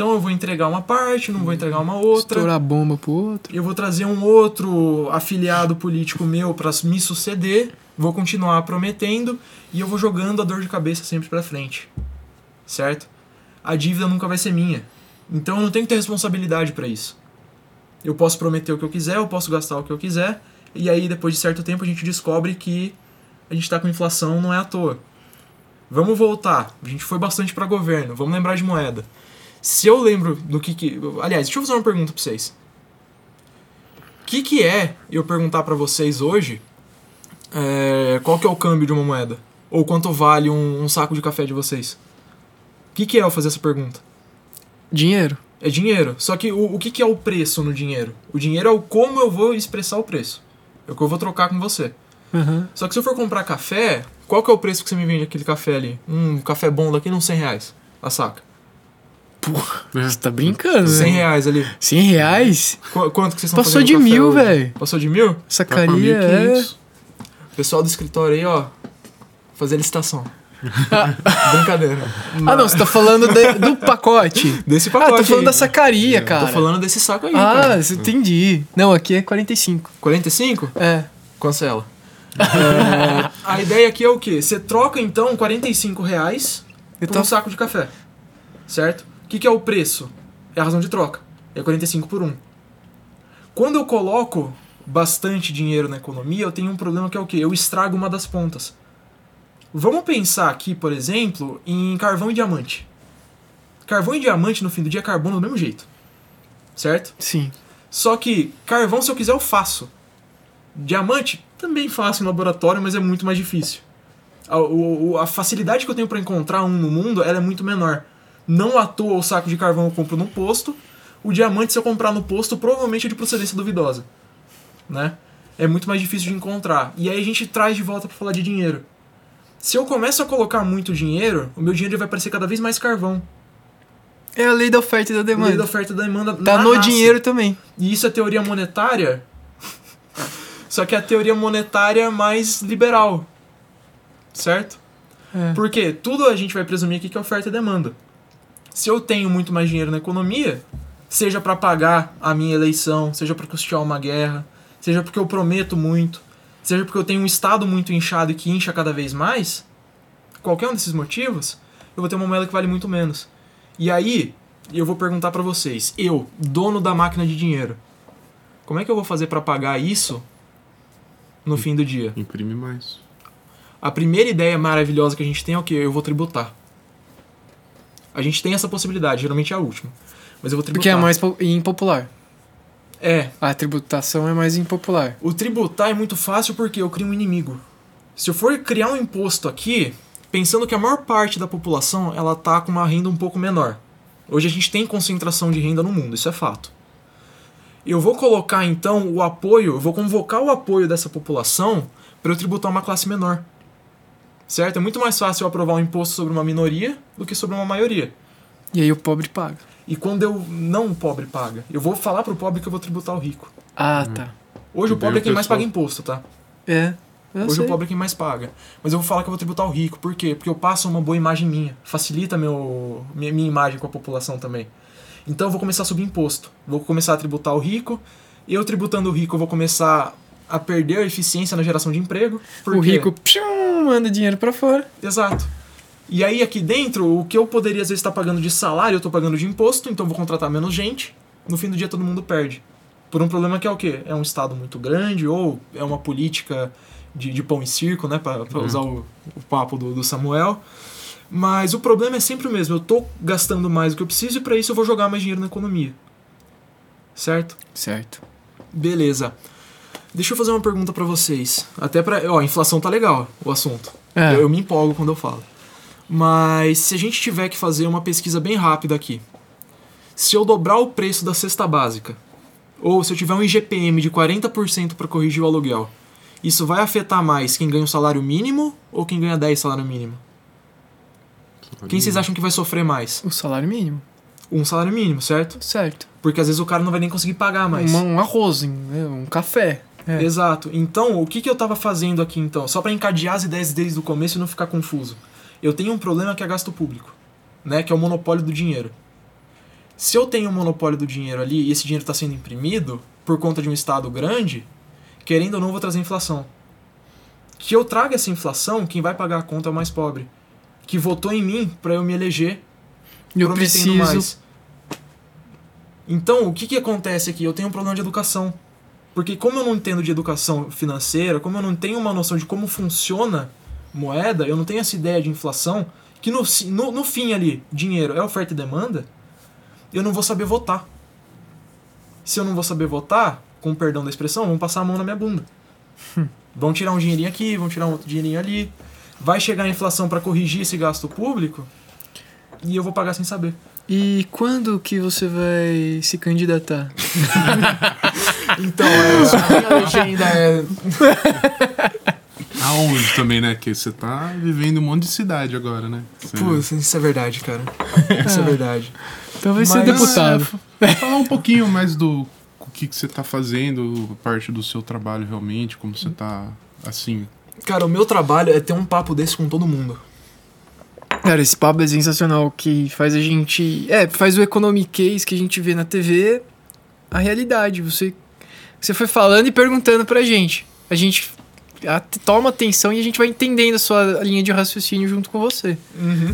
então eu vou entregar uma parte, não vou entregar uma outra. Estourar bomba pro outro. Eu vou trazer um outro afiliado político meu pra me suceder, vou continuar prometendo e eu vou jogando a dor de cabeça sempre pra frente. Certo? A dívida nunca vai ser minha. Então eu não tenho que ter responsabilidade pra isso. Eu posso prometer o que eu quiser, eu posso gastar o que eu quiser, e aí depois de certo tempo a gente descobre que a gente tá com inflação, não é à toa. Vamos voltar. A gente foi bastante pra governo, vamos lembrar de moeda. Se eu lembro do que que. Aliás, deixa eu fazer uma pergunta pra vocês. O que, que é eu perguntar pra vocês hoje é, qual que é o câmbio de uma moeda? Ou quanto vale um, um saco de café de vocês? O que, que é eu fazer essa pergunta? Dinheiro. É dinheiro. Só que o, o que, que é o preço no dinheiro? O dinheiro é o como eu vou expressar o preço. É o que eu vou trocar com você. Aham. Só que se eu for comprar café, qual que é o preço que você me vende aquele café ali? Um café bom daqui, uns 100 reais. A saca. Porra, você tá brincando, 100 né? reais ali. 100 reais? Qu- quanto que vocês estão Passou fazendo de mil, velho. Passou de mil? Essa Tá é... 1.500. Pessoal do escritório aí, ó. Fazer licitação. [LAUGHS] Brincadeira. Ah, não, você tá falando de- do pacote. [LAUGHS] Desse Ah, pacote tô falando aí. da sacaria, cara. Tô falando desse saco aí, cara. Ah, você entendi. Não, aqui é 45. 45? É. Cancela. É, a ideia aqui é o quê? Você troca então 45 reais Eu por tô- um saco de café. Certo? O que, que é o preço? É a razão de troca. É 45 por 1. Quando eu coloco bastante dinheiro na economia, eu tenho um problema que é o quê? Eu estrago uma das pontas. Vamos pensar aqui, por exemplo, em carvão e diamante. Carvão e diamante, no fim do dia, é carbono do mesmo jeito. Certo? Sim. Só que carvão, se eu quiser, eu faço. Diamante, também faço em laboratório, mas é muito mais difícil. A, a facilidade que eu tenho para encontrar um no mundo ela é muito menor. Não à toa o saco de carvão eu compro no posto. O diamante, se eu comprar no posto, provavelmente é de procedência duvidosa. Né? É muito mais difícil de encontrar. E aí a gente traz de volta para falar de dinheiro. Se eu começo a colocar muito dinheiro, o meu dinheiro vai parecer cada vez mais carvão. É a lei da oferta e da Lei demanda. da oferta e da demanda Tá no raça. dinheiro também. E isso é teoria monetária. Só que é a teoria monetária mais liberal. Certo? É. Porque tudo a gente vai presumir aqui que é oferta e demanda. Se eu tenho muito mais dinheiro na economia, seja para pagar a minha eleição, seja para custear uma guerra, seja porque eu prometo muito, seja porque eu tenho um estado muito inchado e que incha cada vez mais, qualquer um desses motivos, eu vou ter uma moeda que vale muito menos. E aí, eu vou perguntar para vocês, eu, dono da máquina de dinheiro, como é que eu vou fazer para pagar isso no fim do dia? Imprime mais. A primeira ideia maravilhosa que a gente tem é o quê? Eu vou tributar. A gente tem essa possibilidade, geralmente é a última. Mas eu vou tributar. Porque é mais po- impopular. É, A tributação é mais impopular. o tributar é muito fácil porque eu crio um inimigo. Se eu for criar um imposto aqui, pensando que a maior parte da população ela tá com uma renda um pouco menor. Hoje a gente tem concentração de renda no mundo, isso é fato. Eu vou colocar então o apoio, eu vou convocar o apoio dessa população para eu tributar uma classe menor. Certo? É muito mais fácil eu aprovar um imposto sobre uma minoria do que sobre uma maioria. E aí o pobre paga. E quando eu não o pobre paga, eu vou falar pro pobre que eu vou tributar o rico. Ah, tá. Hoje o E daí pobre é o quem mais pessoal- paga imposto, tá? É. Eu Hoje sei. o pobre é quem mais paga. Mas eu vou falar que eu vou tributar o rico. Por quê? Porque eu passo uma boa imagem minha. Facilita meu, minha, minha imagem com a população também. Então eu vou começar a subir imposto. Vou começar a tributar o rico. Eu tributando o rico, eu vou começar a perder a eficiência na geração de emprego. Por O rico pshum, manda dinheiro pra fora. Exato. E aí aqui dentro, o que eu poderia às vezes estar pagando de salário, eu tô pagando de imposto, então eu vou contratar menos gente. No fim do dia todo mundo perde. Por um problema que é o quê? É um estado muito grande ou é uma política de, de pão e circo, né, pra, pra Uhum. usar o, o papo do, do Samuel. Mas o problema é sempre o mesmo, eu tô gastando mais do que eu preciso e para isso eu vou jogar mais dinheiro na economia. Certo? Certo. Beleza. Deixa eu fazer uma pergunta pra vocês. Até pra. Ó, inflação tá legal, o assunto. É. Eu, eu me empolgo quando eu falo. Mas se a gente tiver que fazer uma pesquisa bem rápida aqui. Se eu dobrar o preço da cesta básica, ou se eu tiver um IGPM de 40% para corrigir o aluguel, isso vai afetar mais quem ganha o salário mínimo ou quem ganha 10 salário mínimo? Quem vocês acham que vai sofrer mais? O salário mínimo. Um salário mínimo, certo? Certo. Porque às vezes o cara não vai nem conseguir pagar mais. Uma- um arroz, né, um café. É. Exato. Então, o que, que eu tava fazendo aqui então? Só para encadear as ideias desde o começo e não ficar confuso. Eu tenho um problema que é gasto público, né? Que é o monopólio do dinheiro. Se eu tenho um monopólio do dinheiro ali e esse dinheiro está sendo imprimido por conta de um estado grande, querendo ou não, vou trazer inflação. Que eu traga essa inflação, quem vai pagar a conta é o mais pobre. Que votou em mim para eu me eleger Eu prometendo preciso. mais. Então, o que, que acontece aqui? Eu tenho um problema de educação. Porque como eu não entendo de educação financeira, como eu não tenho uma noção de como funciona moeda, eu não tenho essa ideia de inflação, que no, no, no fim ali, dinheiro é oferta e demanda, eu não vou saber votar. Se eu não vou saber votar, com perdão da expressão, vão passar a mão na minha bunda. vão tirar um dinheirinho aqui, vão tirar um outro dinheirinho ali. Vai chegar a inflação para corrigir esse gasto público e eu vou pagar sem saber. E quando que você vai se candidatar? [LAUGHS] Então, é, a minha legenda é. [LAUGHS] Aonde também, né? Que você tá vivendo um monte de cidade agora, né? Você- Pô, isso é verdade, cara. Isso é verdade. Então vai ser Mas- deputado. Falar um pouquinho mais do o que, que você tá fazendo, parte do seu trabalho realmente, como você tá assim. Cara, o meu trabalho é ter um papo desse com todo mundo. Cara, esse papo é sensacional, que faz a gente. É, faz o economic case que a gente vê na TV a realidade. Você, você foi falando e perguntando pra gente. A gente toma atenção e a gente vai entendendo a sua linha de raciocínio junto com você.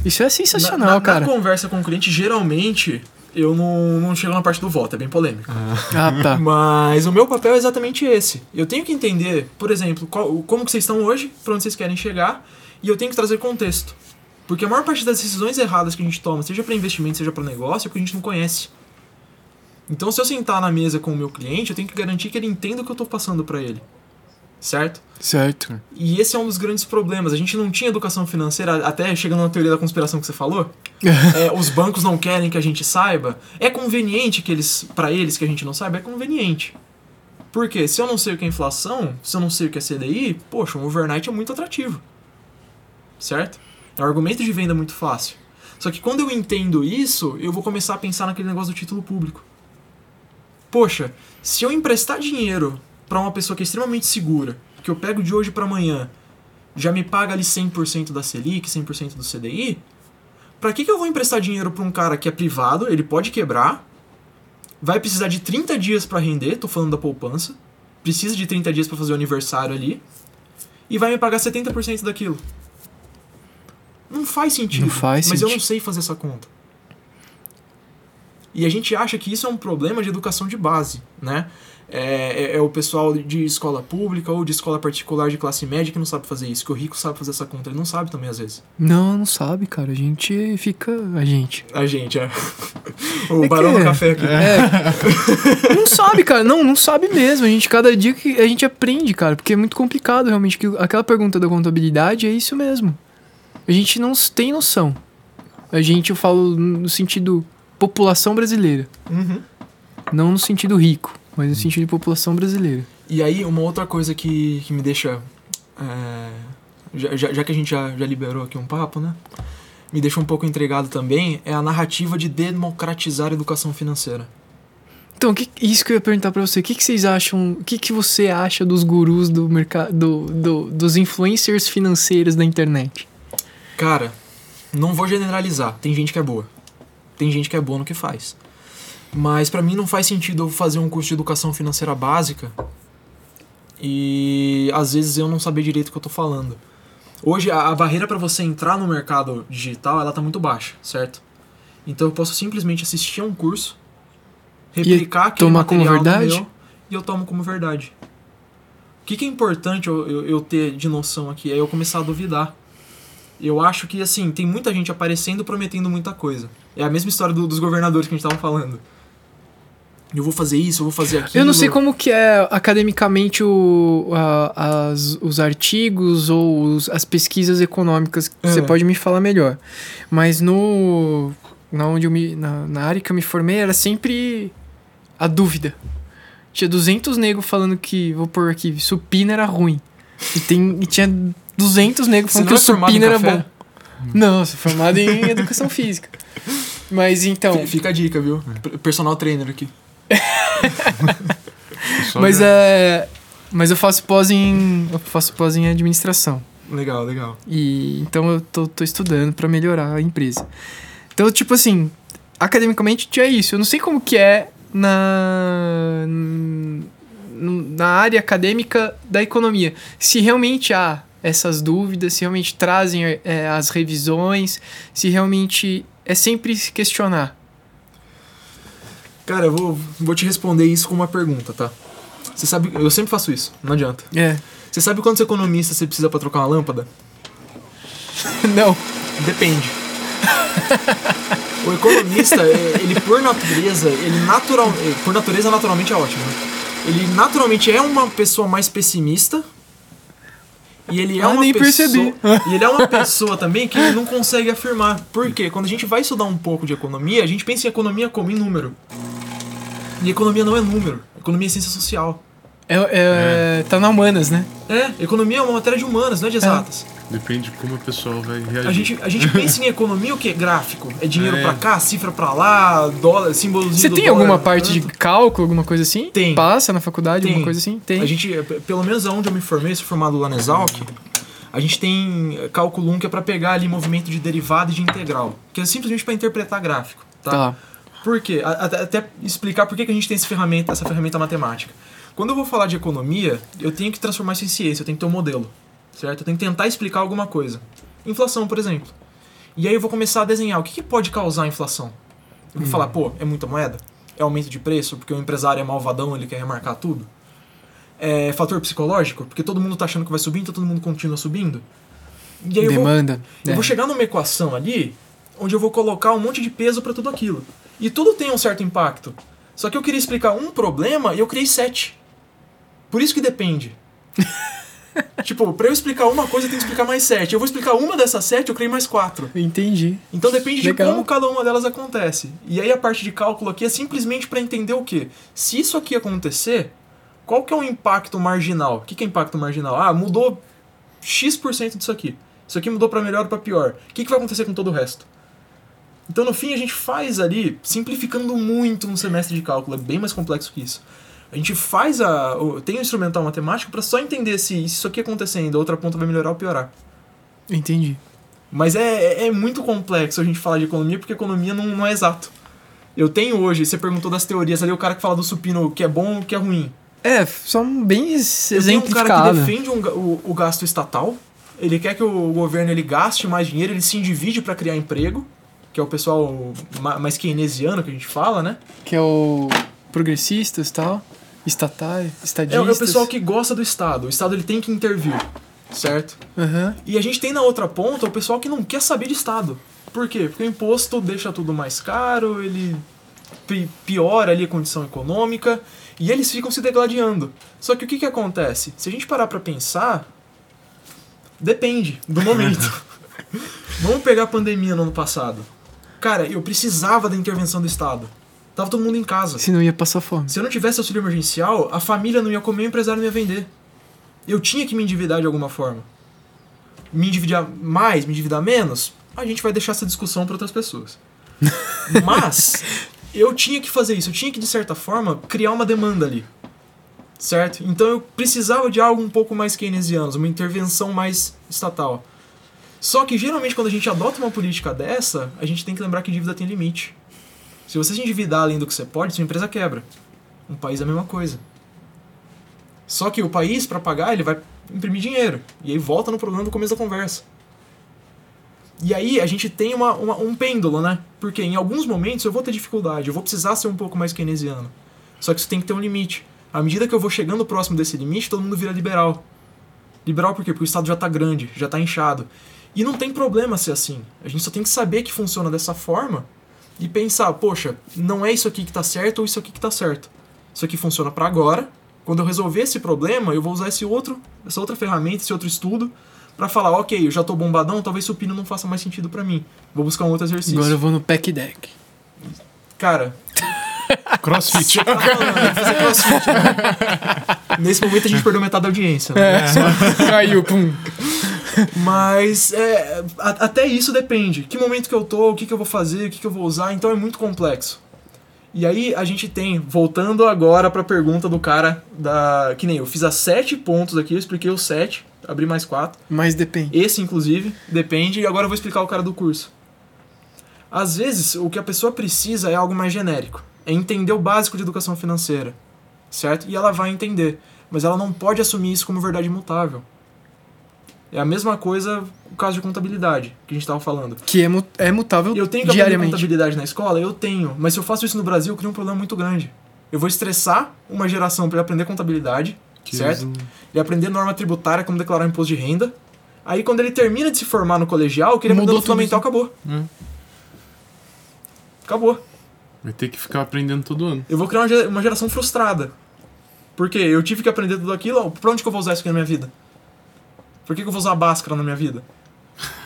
Isso é sensacional, na, na, cara. Na conversa com o cliente, geralmente, eu não, não chego na parte do voto, é bem polêmico. Ah, tá. Mas o meu papel é exatamente esse. Eu tenho que entender, por exemplo, qual- como que vocês estão hoje, pra onde vocês querem chegar, e eu tenho que trazer contexto. Porque a maior parte das decisões erradas que a gente toma, seja para investimento, seja para negócio, é porque a gente não conhece. Então, se eu sentar na mesa com o meu cliente, eu tenho que garantir que ele entenda o que eu estou passando para ele. Certo? Certo. E esse é um dos grandes problemas. A gente não tinha educação financeira, até chegando na teoria da conspiração que você falou. [LAUGHS] É, os bancos não querem que a gente saiba. É conveniente que eles, para eles que a gente não saiba, é conveniente. Porque se eu não sei o que é inflação, se eu não sei o que é CDI, poxa, um overnight é muito atrativo. Certo? É um argumento de venda muito fácil. Só que quando eu entendo isso, eu vou começar a pensar naquele negócio do título público. Poxa, se eu emprestar dinheiro para uma pessoa que é extremamente segura, que eu pego de hoje para amanhã, já me paga ali 100% da Selic, 100% do CDI, para que, que eu vou emprestar dinheiro para um cara que é privado, ele pode quebrar, vai precisar de 30 dias para render, tô falando da poupança, precisa de 30 dias para fazer o aniversário ali, e vai me pagar 70% daquilo. Não faz sentido. Não faz mas eu não sei fazer essa conta. E a gente acha que isso é um problema de educação de base, né? É, é- é o pessoal de escola pública ou de escola particular de classe média que não sabe fazer isso, que o rico sabe fazer essa conta, ele não sabe também às vezes. Não, não sabe, cara. A gente fica. A gente. A gente, é. [LAUGHS] o É barão do café aqui. É. [LAUGHS] não sabe, cara. Não, não sabe mesmo. A gente, cada dia que a gente aprende, cara. Porque é muito complicado, realmente. Que aquela pergunta da contabilidade é isso mesmo. A gente não tem noção. A gente, eu falo no sentido população brasileira. Uhum. Não no sentido rico, mas no sentido de população brasileira. E aí, uma outra coisa que, que me deixa. é, já, já, já que a gente já, já liberou aqui um papo, né? Me deixa um pouco intrigado também é a narrativa de democratizar a educação financeira. Então, que, isso que eu ia perguntar pra você. O que, que vocês acham? O que, que você acha dos gurus do mercado. Do, do- dos influencers financeiros da internet? Cara, não vou generalizar. Tem gente que é boa. Tem gente que é boa no que faz. Mas pra mim não faz sentido eu fazer um curso de educação financeira básica e às vezes eu não saber direito o que eu tô falando. Hoje a, a barreira pra você entrar no mercado digital, ela tá muito baixa, certo? Então eu posso simplesmente assistir a um curso, replicar aquele tomar como verdade? meu, e eu tomo como verdade. O que, que é importante eu, eu, eu ter de noção aqui é eu começar a duvidar. Eu acho que, assim, tem muita gente aparecendo prometendo muita coisa. É a mesma história do- dos governadores que a gente tava falando. Eu vou fazer isso, eu vou fazer aquilo. Eu não sei como que é academicamente o, a- as- os artigos ou os- as pesquisas econômicas. É. Você pode me falar melhor. Mas no na, onde eu me, na, na área que eu me formei era sempre a dúvida. Tinha 200 negros falando que, vou pôr aqui, supina era ruim. E, tem, e tinha 200 negros Você falando não que o é formado em supina era bom. Não, sou formado em [LAUGHS] educação física. Mas então... Fica a dica, viu? P- Personal trainer aqui. [LAUGHS] Mas é. Mas eu faço pós em. Eu faço pós em administração. Legal, legal. E então eu tô, tô estudando pra melhorar a empresa. Então, tipo assim, academicamente tinha isso. Eu não sei como que é na. na área acadêmica da economia. Se realmente há essas dúvidas, se realmente trazem é, as revisões, se realmente é sempre se questionar. Cara, eu vou, vou te responder isso com uma pergunta, tá? Você sabe, eu sempre faço isso, não adianta. É. Você sabe quantos economistas você precisa pra trocar uma lâmpada? [LAUGHS] Não. Depende. o economista, é, ele por natureza, ele natural, é, por natureza naturalmente é ótimo. né? Ele naturalmente é uma pessoa mais pessimista. E ele é Ah, uma nem pessoa, percebi. e ele é uma pessoa também que ele não consegue afirmar. Por quê? Quando a gente vai estudar um pouco de economia, a gente pensa em economia como em número. E economia não é número. Economia é ciência social. É, é, Tá na humanas, né? É, economia é uma matéria de humanas, não é de exatas. Depende de como a pessoa vai reagir. A gente, a gente pensa em economia o que? Gráfico. É dinheiro É. pra cá, cifra pra lá, dólar, símbolozinho Você tem dólar, alguma parte de tanto. cálculo, alguma coisa assim? Tem. Passa na faculdade, Tem. alguma coisa assim? Tem. A gente, pelo menos aonde eu me formei, sou formado lá na Exalc, A gente tem cálculo 1 que é para pegar ali movimento de derivada e de integral, que é simplesmente para interpretar gráfico, tá? Tá. Por quê? Até, até explicar por que que a gente tem esse ferramenta, essa ferramenta matemática. Quando eu vou falar de economia, eu tenho que transformar isso em ciência, eu tenho que ter um modelo, certo? Eu tenho que tentar explicar alguma coisa. Inflação, por exemplo. E aí eu vou começar a desenhar o que, que pode causar a inflação. Eu vou falar, pô, é muita moeda? É aumento de preço porque o empresário é malvadão, ele quer remarcar tudo? É fator psicológico, porque todo mundo tá achando que vai subir, então todo mundo continua subindo? E aí eu vou, Demanda. eu É. vou chegar numa equação ali onde eu vou colocar um monte de peso para tudo aquilo. E tudo tem um certo impacto. Só que eu queria explicar um problema e eu criei sete. Por isso que depende. [LAUGHS] tipo, pra eu explicar uma coisa, eu tenho que explicar mais sete. Eu vou explicar uma dessas sete, eu criei mais quatro. Entendi. Então depende Legal. de como cada uma delas acontece. E aí a parte de cálculo aqui é simplesmente para entender o quê? Se isso aqui acontecer, qual que é o impacto marginal? O que que é impacto marginal? Ah, mudou X% disso aqui. Isso aqui mudou para melhor ou para pior. O que, que vai acontecer com todo o resto? Então no fim a gente faz ali, simplificando muito um semestre de cálculo, é bem mais complexo que isso. A gente faz a. Tem um instrumental matemático para só entender se isso aqui acontecendo, a outra ponta vai melhorar ou piorar. Entendi. Mas é, é- é muito complexo a gente falar de economia, porque economia não, não é exato. Eu tenho hoje, você perguntou das teorias ali, o cara que fala do supino que é bom que é ruim. É, um bem Eu tenho um cara que exemplificado. defende um o, o gasto estatal, ele quer que o governo ele gaste mais dinheiro, ele se endivide para criar emprego, que é o pessoal ma- mais keynesiano que a gente fala, né? Que é o progressistas e tal. Estatais, É, estadistas. é o pessoal que gosta do Estado. O Estado ele tem que intervir, certo? Aham. E a gente tem na outra ponta o pessoal que não quer saber de Estado. Por quê? Porque o imposto deixa tudo mais caro, ele pi- piora ali a condição econômica e eles ficam se degladiando. Só que o que, que acontece? Se a gente parar pra pensar, depende do momento. [LAUGHS] Vamos pegar a pandemia no ano passado. Cara, eu precisava da intervenção do Estado. Tava todo mundo em casa. Se não ia passar fome. Se eu não tivesse auxílio emergencial, a família não ia comer, o empresário não ia vender. Eu tinha que me endividar de alguma forma. Me endividar mais, me endividar menos, a gente vai deixar essa discussão para outras pessoas. [LAUGHS] Mas eu tinha que fazer isso, eu tinha que, de certa forma, criar uma demanda ali. Certo? Então eu precisava de algo um pouco mais keynesiano, uma intervenção mais estatal. Só que geralmente quando a gente adota uma política dessa, a gente tem que lembrar que dívida tem limite. Se você se endividar além do que você pode, sua empresa quebra. Um país é a mesma coisa. Só que o país, para pagar, ele vai imprimir dinheiro. E aí volta no problema do começo da conversa. E aí a gente tem uma, uma- um pêndulo, né? Porque em alguns momentos eu vou ter dificuldade, eu vou precisar ser um pouco mais keynesiano. Só que isso tem que ter um limite. À medida que eu vou chegando próximo desse limite, todo mundo vira liberal. Liberal por quê? Porque o Estado já tá grande, já tá inchado. E não tem problema ser assim. A gente só tem que saber que funciona dessa forma e pensar, poxa, não é isso aqui que tá certo ou isso aqui que tá certo. Isso aqui funciona para agora. Quando eu resolver esse problema, eu vou usar esse outro, essa outra ferramenta, esse outro estudo para falar, ok, eu já tô bombadão, talvez supino não faça mais sentido para mim. Vou buscar um outro exercício. Agora eu vou no pack deck. Cara, [LAUGHS] Crossfit. tá falando, que fazer crossfit, né? [LAUGHS] Nesse momento a gente perdeu metade da audiência. Né? [LAUGHS] Caiu, pum. Mas é, a- até isso depende. Que momento que eu tô, o que, que eu vou fazer, o que, que eu vou usar, então é muito complexo. E aí a gente tem, voltando agora pra pergunta do cara da. Que nem eu fiz as sete pontos aqui, eu expliquei os sete, abri mais quatro. Mas depende. Esse, inclusive, depende, e agora eu vou explicar o cara do curso. Às vezes, o que a pessoa precisa é algo mais genérico. É entender o básico de educação financeira. Certo? E ela vai entender. Mas ela não pode assumir isso como verdade imutável. É a mesma coisa o caso de contabilidade, que a gente estava falando. Que é, mu- é mutável Eu tenho que aprender diariamente. contabilidade na escola? Eu tenho. Mas se eu faço isso no Brasil, eu crio um problema muito grande. Eu vou estressar uma geração para aprender contabilidade, Que certo? não- Ele aprender norma tributária, como declarar imposto de renda. Aí quando ele termina de se formar no colegial, que ele aprendeu no fundamental acabou. Hum. Acabou. Vai ter que ficar aprendendo todo ano. Eu vou criar uma ge- uma geração frustrada. Porque eu tive que aprender tudo aquilo, ó, pra onde que eu vou usar isso aqui na minha vida? Por que, que eu vou usar Bhaskara na minha vida?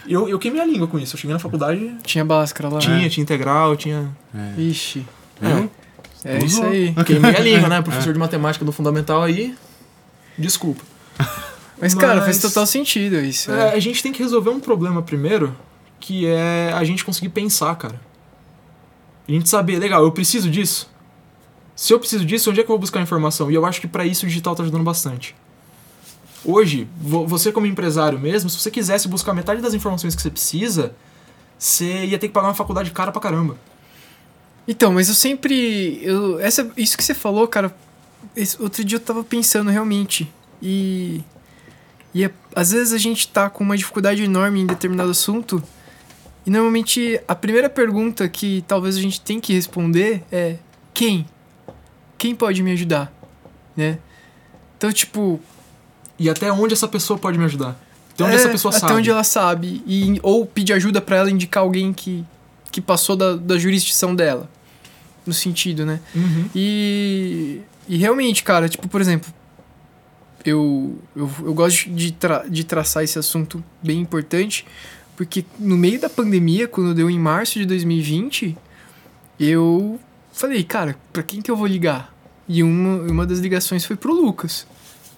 Eu, eu queimei a língua com isso. Eu cheguei na faculdade, Tinha Bhaskara lá. tinha, tinha integral, tinha... É. Ixi. Viu? É isso Usou. aí. Queimei a língua, [LAUGHS] né? Professor de matemática do fundamental aí, desculpa. Mas, cara, Mas- faz total sentido isso. É, É. a gente tem que resolver um problema primeiro, que é a gente conseguir pensar, cara. A gente saber, legal, eu preciso disso. Se eu preciso disso, onde é que eu vou buscar a informação? E eu acho que pra isso o digital tá ajudando bastante. Hoje, vo- você como empresário mesmo, se você quisesse buscar metade das informações que você precisa, você ia ter que pagar uma faculdade cara pra caramba. Então, mas eu sempre. Eu, essa, isso que você falou, cara. esse- outro dia eu tava pensando realmente. E. E é- às vezes a gente tá com uma dificuldade enorme em determinado assunto. E normalmente a primeira pergunta que talvez a gente tem que responder é: quem? Quem pode me ajudar? Né? Então, tipo, E até onde essa pessoa pode me ajudar? Até onde é, essa pessoa até sabe? onde ela sabe. E, ou pedir ajuda pra ela indicar alguém que, que passou da, da jurisdição dela. No sentido, né? Uhum. E, e realmente, cara, tipo, por exemplo, eu, eu, eu gosto de, tra de traçar esse assunto bem importante, porque no meio da pandemia, quando deu em março de 2020, eu falei, cara, pra quem que eu vou ligar? E uma, uma das ligações foi pro Lucas.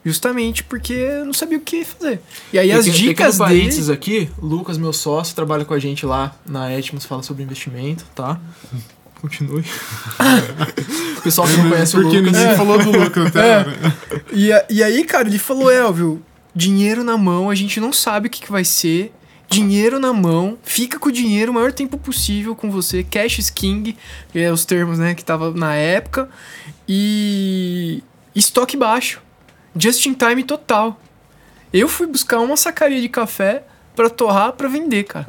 Justamente porque eu não sabia o que fazer. E aí as Pequeno- dicas pequeno dele. aqui, Lucas, meu sócio, trabalha com a gente lá na Etmos, fala sobre investimento, tá? [LAUGHS] Continue. [LAUGHS] o pessoal que não conhece o Porque Lucas. ninguém falou do Lucas [LAUGHS] até É. E, a- e aí, cara, ele falou, Elvio, dinheiro na mão, a gente não sabe o que, que vai ser. Dinheiro na mão, fica com o dinheiro o maior tempo possível com você. Cash is king, que é os termos, né, que tava na época. E estoque baixo. Just in time total. Eu fui buscar uma sacaria de café pra torrar pra vender, cara.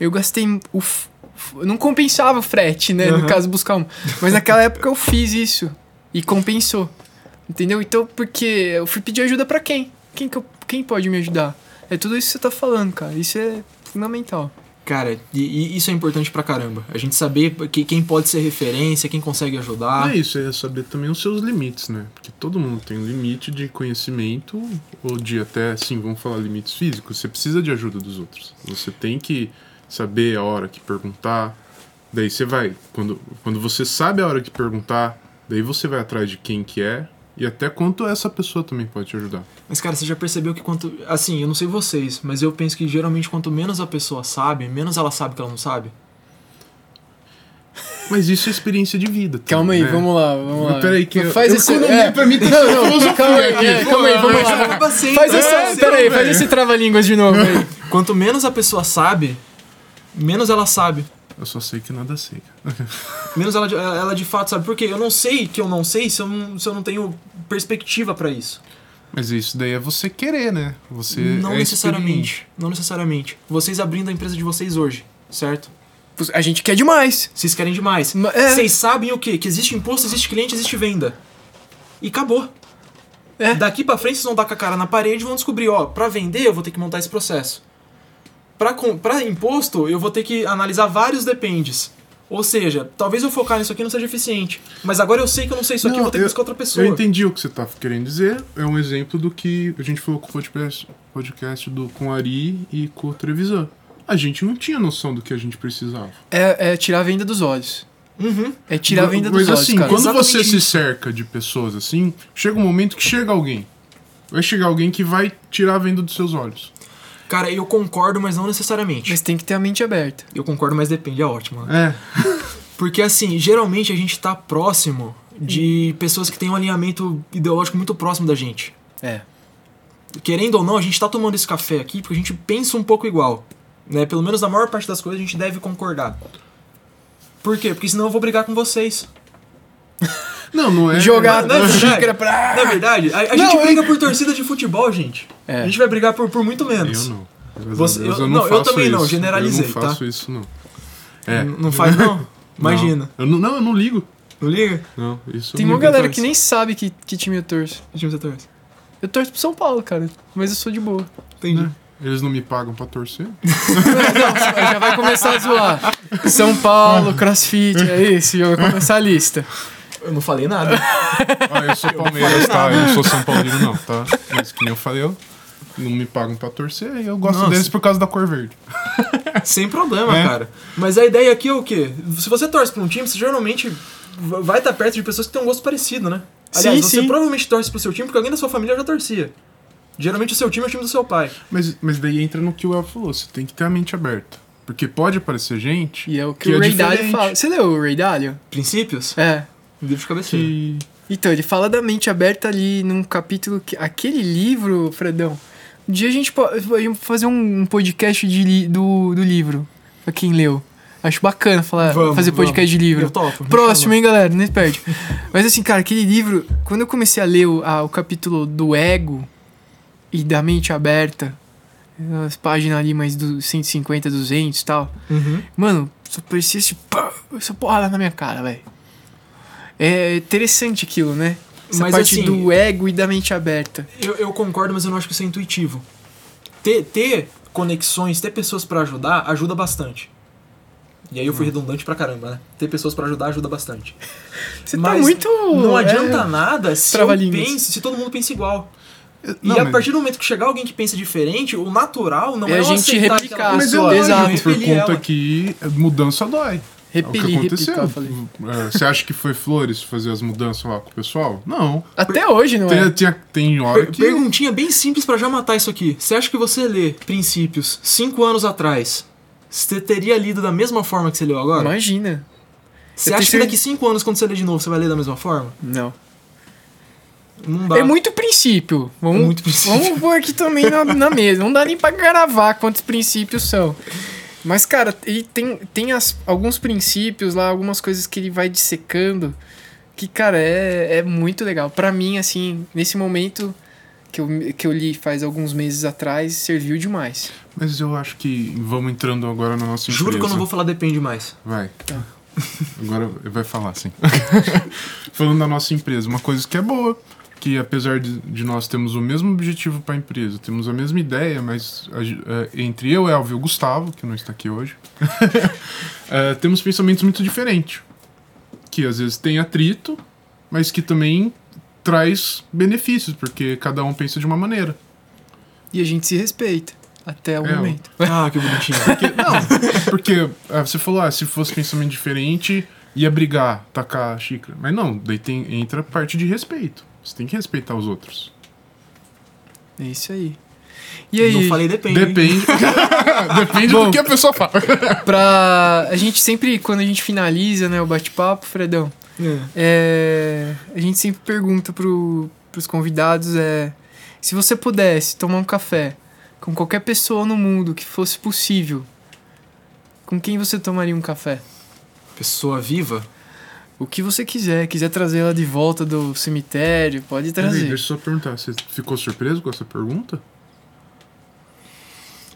Eu gastei o. f- Não compensava o frete, né? No Aham. caso, buscar um. Mas naquela época eu fiz isso. E compensou. Entendeu? Então, porque eu fui pedir ajuda pra quem? Quem, que eu- quem pode me ajudar? É tudo isso que você tá falando, cara. Isso é fundamental. Cara, e, e isso é importante pra caramba. A gente saber que, quem pode ser referência, quem consegue ajudar. É isso, é saber também os seus limites, né? Porque todo mundo tem um limite de conhecimento, ou de até, assim, vamos falar limites físicos. Você precisa de ajuda dos outros. Você tem que saber a hora que perguntar. Daí você vai. Quando, quando você sabe a hora que perguntar, daí você vai atrás de quem que é e até quanto essa pessoa também pode te ajudar. Mas, cara, você já percebeu que quanto. Assim, eu não sei vocês, mas eu penso que geralmente quanto menos a pessoa sabe, menos ela sabe que ela não sabe. Mas isso é experiência de vida. Calma aí, né? vamos lá, vamos lá. Peraí, que eu- faz esse. economia é. pra mim tá Não, não, calma aí, aqui. é, calma aí, vamos lá. Sempre, Faz é, essa. sempre, Peraí, faz esse trava-línguas de novo aí. Quanto menos a pessoa sabe, menos ela sabe. Eu só sei que nada sei. [LAUGHS] Menos ela, de- ela de fato sabe. Porque eu não sei que eu não sei se eu não, se eu não tenho perspectiva pra isso. Mas isso daí é você querer, né? Você não é necessariamente. Não necessariamente. Vocês abrindo a empresa de vocês hoje, certo? A gente quer demais. Vocês querem demais. Ma- é. Vocês sabem o quê? Que existe imposto, existe cliente, existe venda. E acabou. É. Daqui pra frente vocês vão dar com a cara na parede e vão descobrir, ó, pra vender eu vou ter que montar esse processo. Pra imposto eu vou ter que analisar vários dependes. Ou seja, talvez eu focar nisso aqui não seja eficiente. Mas agora eu sei que eu não sei isso aqui, eu vou ter que buscar outra pessoa. Eu entendi o que você tá querendo dizer. É um exemplo do que a gente falou com o podcast, podcast do, com o Ari e com o Trevisan. A gente não tinha noção do que a gente precisava. É, é tirar a venda dos olhos. Uhum. É tirar a venda dos Mas olhos, assim, cara. quando Exatamente você se cerca de pessoas assim, chega um momento que chega alguém. Vai chegar alguém que vai tirar a venda dos seus olhos. Cara, eu concordo, mas não necessariamente. Mas tem que ter a mente aberta. Eu concordo, mas depende, é ótimo. né? É. [LAUGHS] Porque assim, geralmente a gente tá próximo de pessoas que têm um alinhamento ideológico muito próximo da gente. É. Querendo ou não, a gente tá tomando esse café aqui porque a gente pensa um pouco igual. Né? Pelo menos na maior parte das coisas a gente deve concordar. Por quê? Porque senão eu vou brigar com vocês. [LAUGHS] Não, não é. Jogar não é na verdade? xícara pra. Na verdade, a, a Não, gente eu- briga por torcida de futebol, gente. É. A gente vai brigar por, por muito menos. Eu não. Você- Deus, eu- eu não, não, eu também não, isso. generalizei, Eu tá? não faço isso, não. É. N- Não faz, não? Imagina. Não, eu não, não, eu não ligo. Não liga? Não, isso Tem eu não uma galera torce. que nem sabe que, que time eu torço. Que time você torce? Eu torço pro São Paulo, cara. Mas eu sou de boa. Entendi. Eles não me pagam pra torcer? [LAUGHS] Não, já vai começar a zoar. São Paulo, [LAUGHS] crossfit, é isso, vai começar a lista. Eu não falei nada. [LAUGHS] Ah, eu sou Palmeiras, tá? Eu não sou São Paulino, não, tá? Mas que nem eu falei, eu não me pagam pra torcer e eu gosto Nossa. deles por causa da cor verde. [LAUGHS] Sem problema, É. cara. Mas a ideia aqui é o quê? Se você torce pra um time, você geralmente vai estar perto de pessoas que têm um gosto parecido, né? Aliás, Sim, você sim. provavelmente torce pro seu time porque alguém da sua família já torcia. Geralmente o seu time é o time do seu pai. Mas, mas daí entra no que o El falou, você tem que ter a mente aberta. Porque pode aparecer gente E é o que, Que o é Ray Dalio fala. Você leu o Ray Dalio? Princípios? É. Um livro de cabeceira. que, Então, ele fala da mente aberta ali num capítulo que. Aquele livro, Fredão. Um dia a gente pode fazer um podcast de li- do, do livro. Pra quem leu. Acho bacana falar, Vamos, fazer podcast de livro. Eu topo. Próximo, hein, galera? Nem perde. Mas assim, cara, aquele livro, quando eu comecei a ler o, a- o capítulo do ego e da mente aberta, as páginas ali mais do 150, 200 e tal, Uhum. mano, só parecia esse, pá, essa porrada na minha cara, velho. É interessante aquilo, né? Essa Mas, parte assim, do ego e da mente aberta. Eu, eu concordo, mas eu não acho que isso é intuitivo. Ter, ter conexões, ter pessoas pra ajudar, ajuda bastante. E aí eu fui redundante pra caramba, né? Ter pessoas pra ajudar ajuda bastante. Você tá Mas muito. Não é, adianta nada se eu pense, se todo mundo pensa igual. Não, e a mas- partir do momento que chegar alguém que pensa diferente, o natural não É é, a eu gente aceitar replicar Mas é lógico, exato. eu por repelir conta ela. que mudança dói. É o que Repelir, aconteceu. replicar, falei. É, Você acha que foi flores fazer as mudanças lá com o pessoal? Não. Até hoje, não Tem, é? tem, tem hora Per- que. Perguntinha bem simples pra já matar isso aqui. Você acha que você lê Princípios cinco anos atrás, você teria lido da mesma forma que você leu agora? Imagina. Você acha que daqui cinco anos, quando você lê de novo, você vai ler da mesma forma? Não. Não dá. É muito princípio. Vamos, É muito princípio. Vamos pôr aqui também na, na mesa. Não dá nem pra gravar quantos princípios são. Mas, cara, ele tem, tem as, alguns princípios lá, algumas coisas que ele vai dissecando. Que, cara, é, é muito legal. Pra mim, assim, nesse momento que eu, que eu li faz alguns meses atrás, serviu demais. Mas eu acho que vamos entrando agora na nossa empresa. Juro que eu não vou falar depende mais. Vai. Agora vai falar, sim. [LAUGHS] Falando da nossa empresa, uma coisa que é boa, que apesar de, de nós termos o mesmo objetivo para a empresa, temos a mesma ideia, mas a ge- é, entre eu, Elvio e o Gustavo, que não está aqui hoje, [LAUGHS] é, temos pensamentos muito diferentes. Que às vezes tem atrito, mas que também traz benefícios, porque cada um pensa de uma maneira. E a gente se respeita. Até o É, momento. [LAUGHS] Ah, que bonitinho. Porque, não, porque ah, você falou, ah, se fosse pensamento diferente, ia brigar, tacar a xícara. Mas não, daí tem, entra a parte de respeito. Você tem que respeitar os outros. É isso aí. E aí, Não falei depende. Depende. [LAUGHS] Depende Bom. do que a pessoa fala. pra. A gente sempre, quando a gente finaliza né, o bate-papo, Fredão, É. É, a gente sempre pergunta pro, pros convidados é se você pudesse tomar um café com qualquer pessoa no mundo que fosse possível, com quem você tomaria um café? Pessoa viva? O que você quiser, quiser trazer ela de volta do cemitério, pode trazer. deixa eu só perguntar, você ficou surpreso com essa pergunta?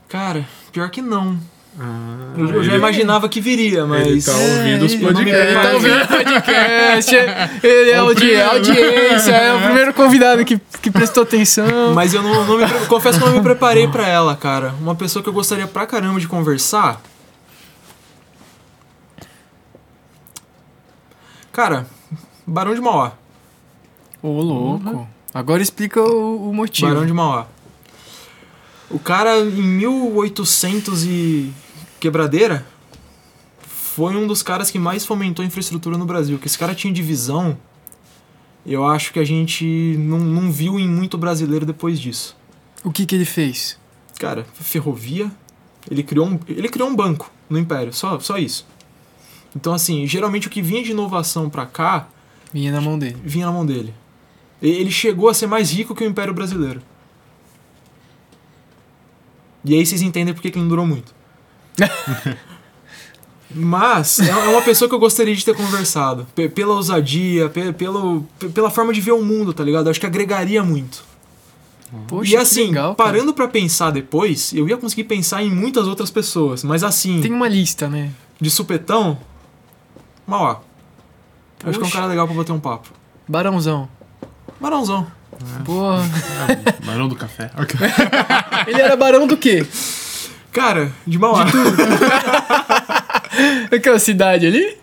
Cara, pior que não. Ah, Eu, eu já imaginava que viria, mas. Ele tá ouvindo os ele- podcasts. Ele tá ouvindo o podcast. Ele é É o audi primeiro. audiência, é o primeiro convidado que, que prestou atenção. Mas eu não, não me confesso que eu não me preparei pra ela, cara. Uma pessoa que eu gostaria pra caramba de conversar. Cara, Barão de Mauá. Ô, louco. Agora explica o, o motivo. Barão de Mauá. O cara, em 1800 e quebradeira, foi um dos caras que mais fomentou a infraestrutura no Brasil. Que esse cara tinha de visão, eu acho que a gente não, não viu em muito brasileiro depois disso. O que que ele fez? Cara, ferrovia, ele criou um, ele criou um banco no Império, só, só isso. Então, assim, geralmente o que vinha de inovação pra cá, Vinha na mão dele. vinha na mão dele. Ele chegou a ser mais rico que o Império Brasileiro. E aí vocês entendem por que ele não durou muito. [LAUGHS] Mas é é uma pessoa que eu gostaria de ter conversado. Pe- Pela ousadia, pe- pelo, pe- pela forma de ver o mundo, tá ligado? Eu acho que agregaria muito. Poxa, e assim, legal, parando pra pensar depois, eu ia conseguir pensar em muitas outras pessoas. Mas assim, Tem uma lista, né? de supetão, Mauá. Eu Acho que é um cara legal pra bater um papo. Barãozão. Barãozão. Porra. Barão do café. [LAUGHS] Ele era barão do quê? Cara, de Mauá. Aquela cidade ali?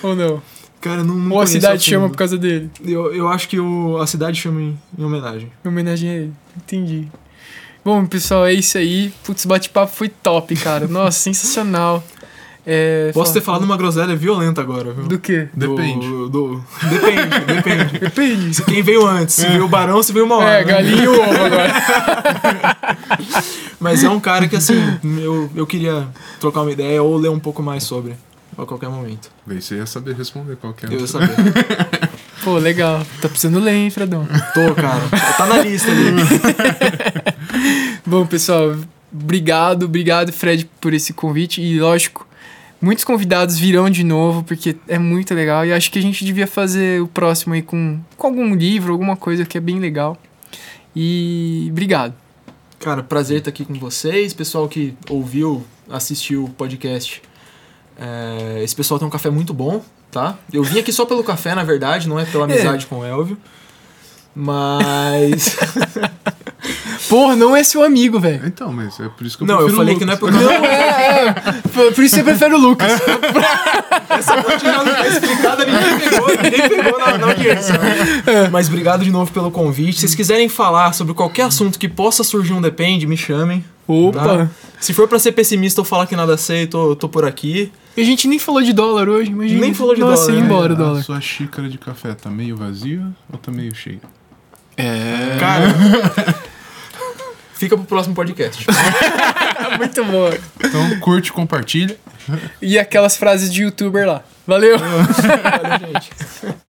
Ou não? Cara, não, não Ou a cidade chama por causa dele? Eu, eu acho que o, a cidade chama em, em homenagem. Em homenagem a ele. Entendi. Bom, pessoal, é isso aí. Putz, bate-papo foi top, cara. Nossa, sensacional. É, Posso fala- ter falado uma groselha violenta agora, viu? Do quê? Do- Depende. do- depende, [LAUGHS] depende. Depende. Se quem veio antes, se veio o Barão ou se veio o Mauá. É, né? galinha e ovo agora. [LAUGHS] Mas é um cara que, assim, eu, eu queria trocar uma ideia ou ler um pouco mais sobre a qualquer momento. Daí você ia saber responder qual que é. Eu ia saber. [LAUGHS] Pô, legal. Tá precisando ler, hein, Fredão? Tô, cara. Tá na lista ali. Bom, pessoal, obrigado, obrigado, Fred, por esse convite. E, lógico, muitos convidados virão de novo, porque é muito legal. E acho que a gente devia fazer o próximo aí com, com algum livro, alguma coisa que é bem legal. E obrigado. Cara, prazer estar aqui com vocês. Pessoal que ouviu, assistiu o podcast. É, esse pessoal tem um café muito bom, tá? Eu vim aqui só pelo café, na verdade, não é pela [LAUGHS] amizade com o Elvio. Mas. [LAUGHS] Porra, não é seu amigo, velho. Então, mas é por isso que eu Não, eu prefiro falei o que não é Lucas. por causa Não é, é. Por por isso você prefere o Lucas. [LAUGHS] Essa parte já não foi explicada, ninguém pegou, ninguém pegou na, na audiência. Mas obrigado de novo pelo convite. Se vocês quiserem falar sobre qualquer assunto que possa surgir um depende, me chamem. Opa. tá? Se for pra ser pessimista ou falar que nada sei, tô, tô por aqui. E a gente nem falou de dólar hoje, imagina. Nem falou de Nossa, dólar, ia né? embora o A dólar. sua xícara de café tá meio vazia ou tá meio cheia? É. Cara. Fica pro próximo podcast. [LAUGHS] [LAUGHS] Muito boa. Então curte, compartilha. E aquelas frases de youtuber lá. Valeu. [LAUGHS] Valeu, gente.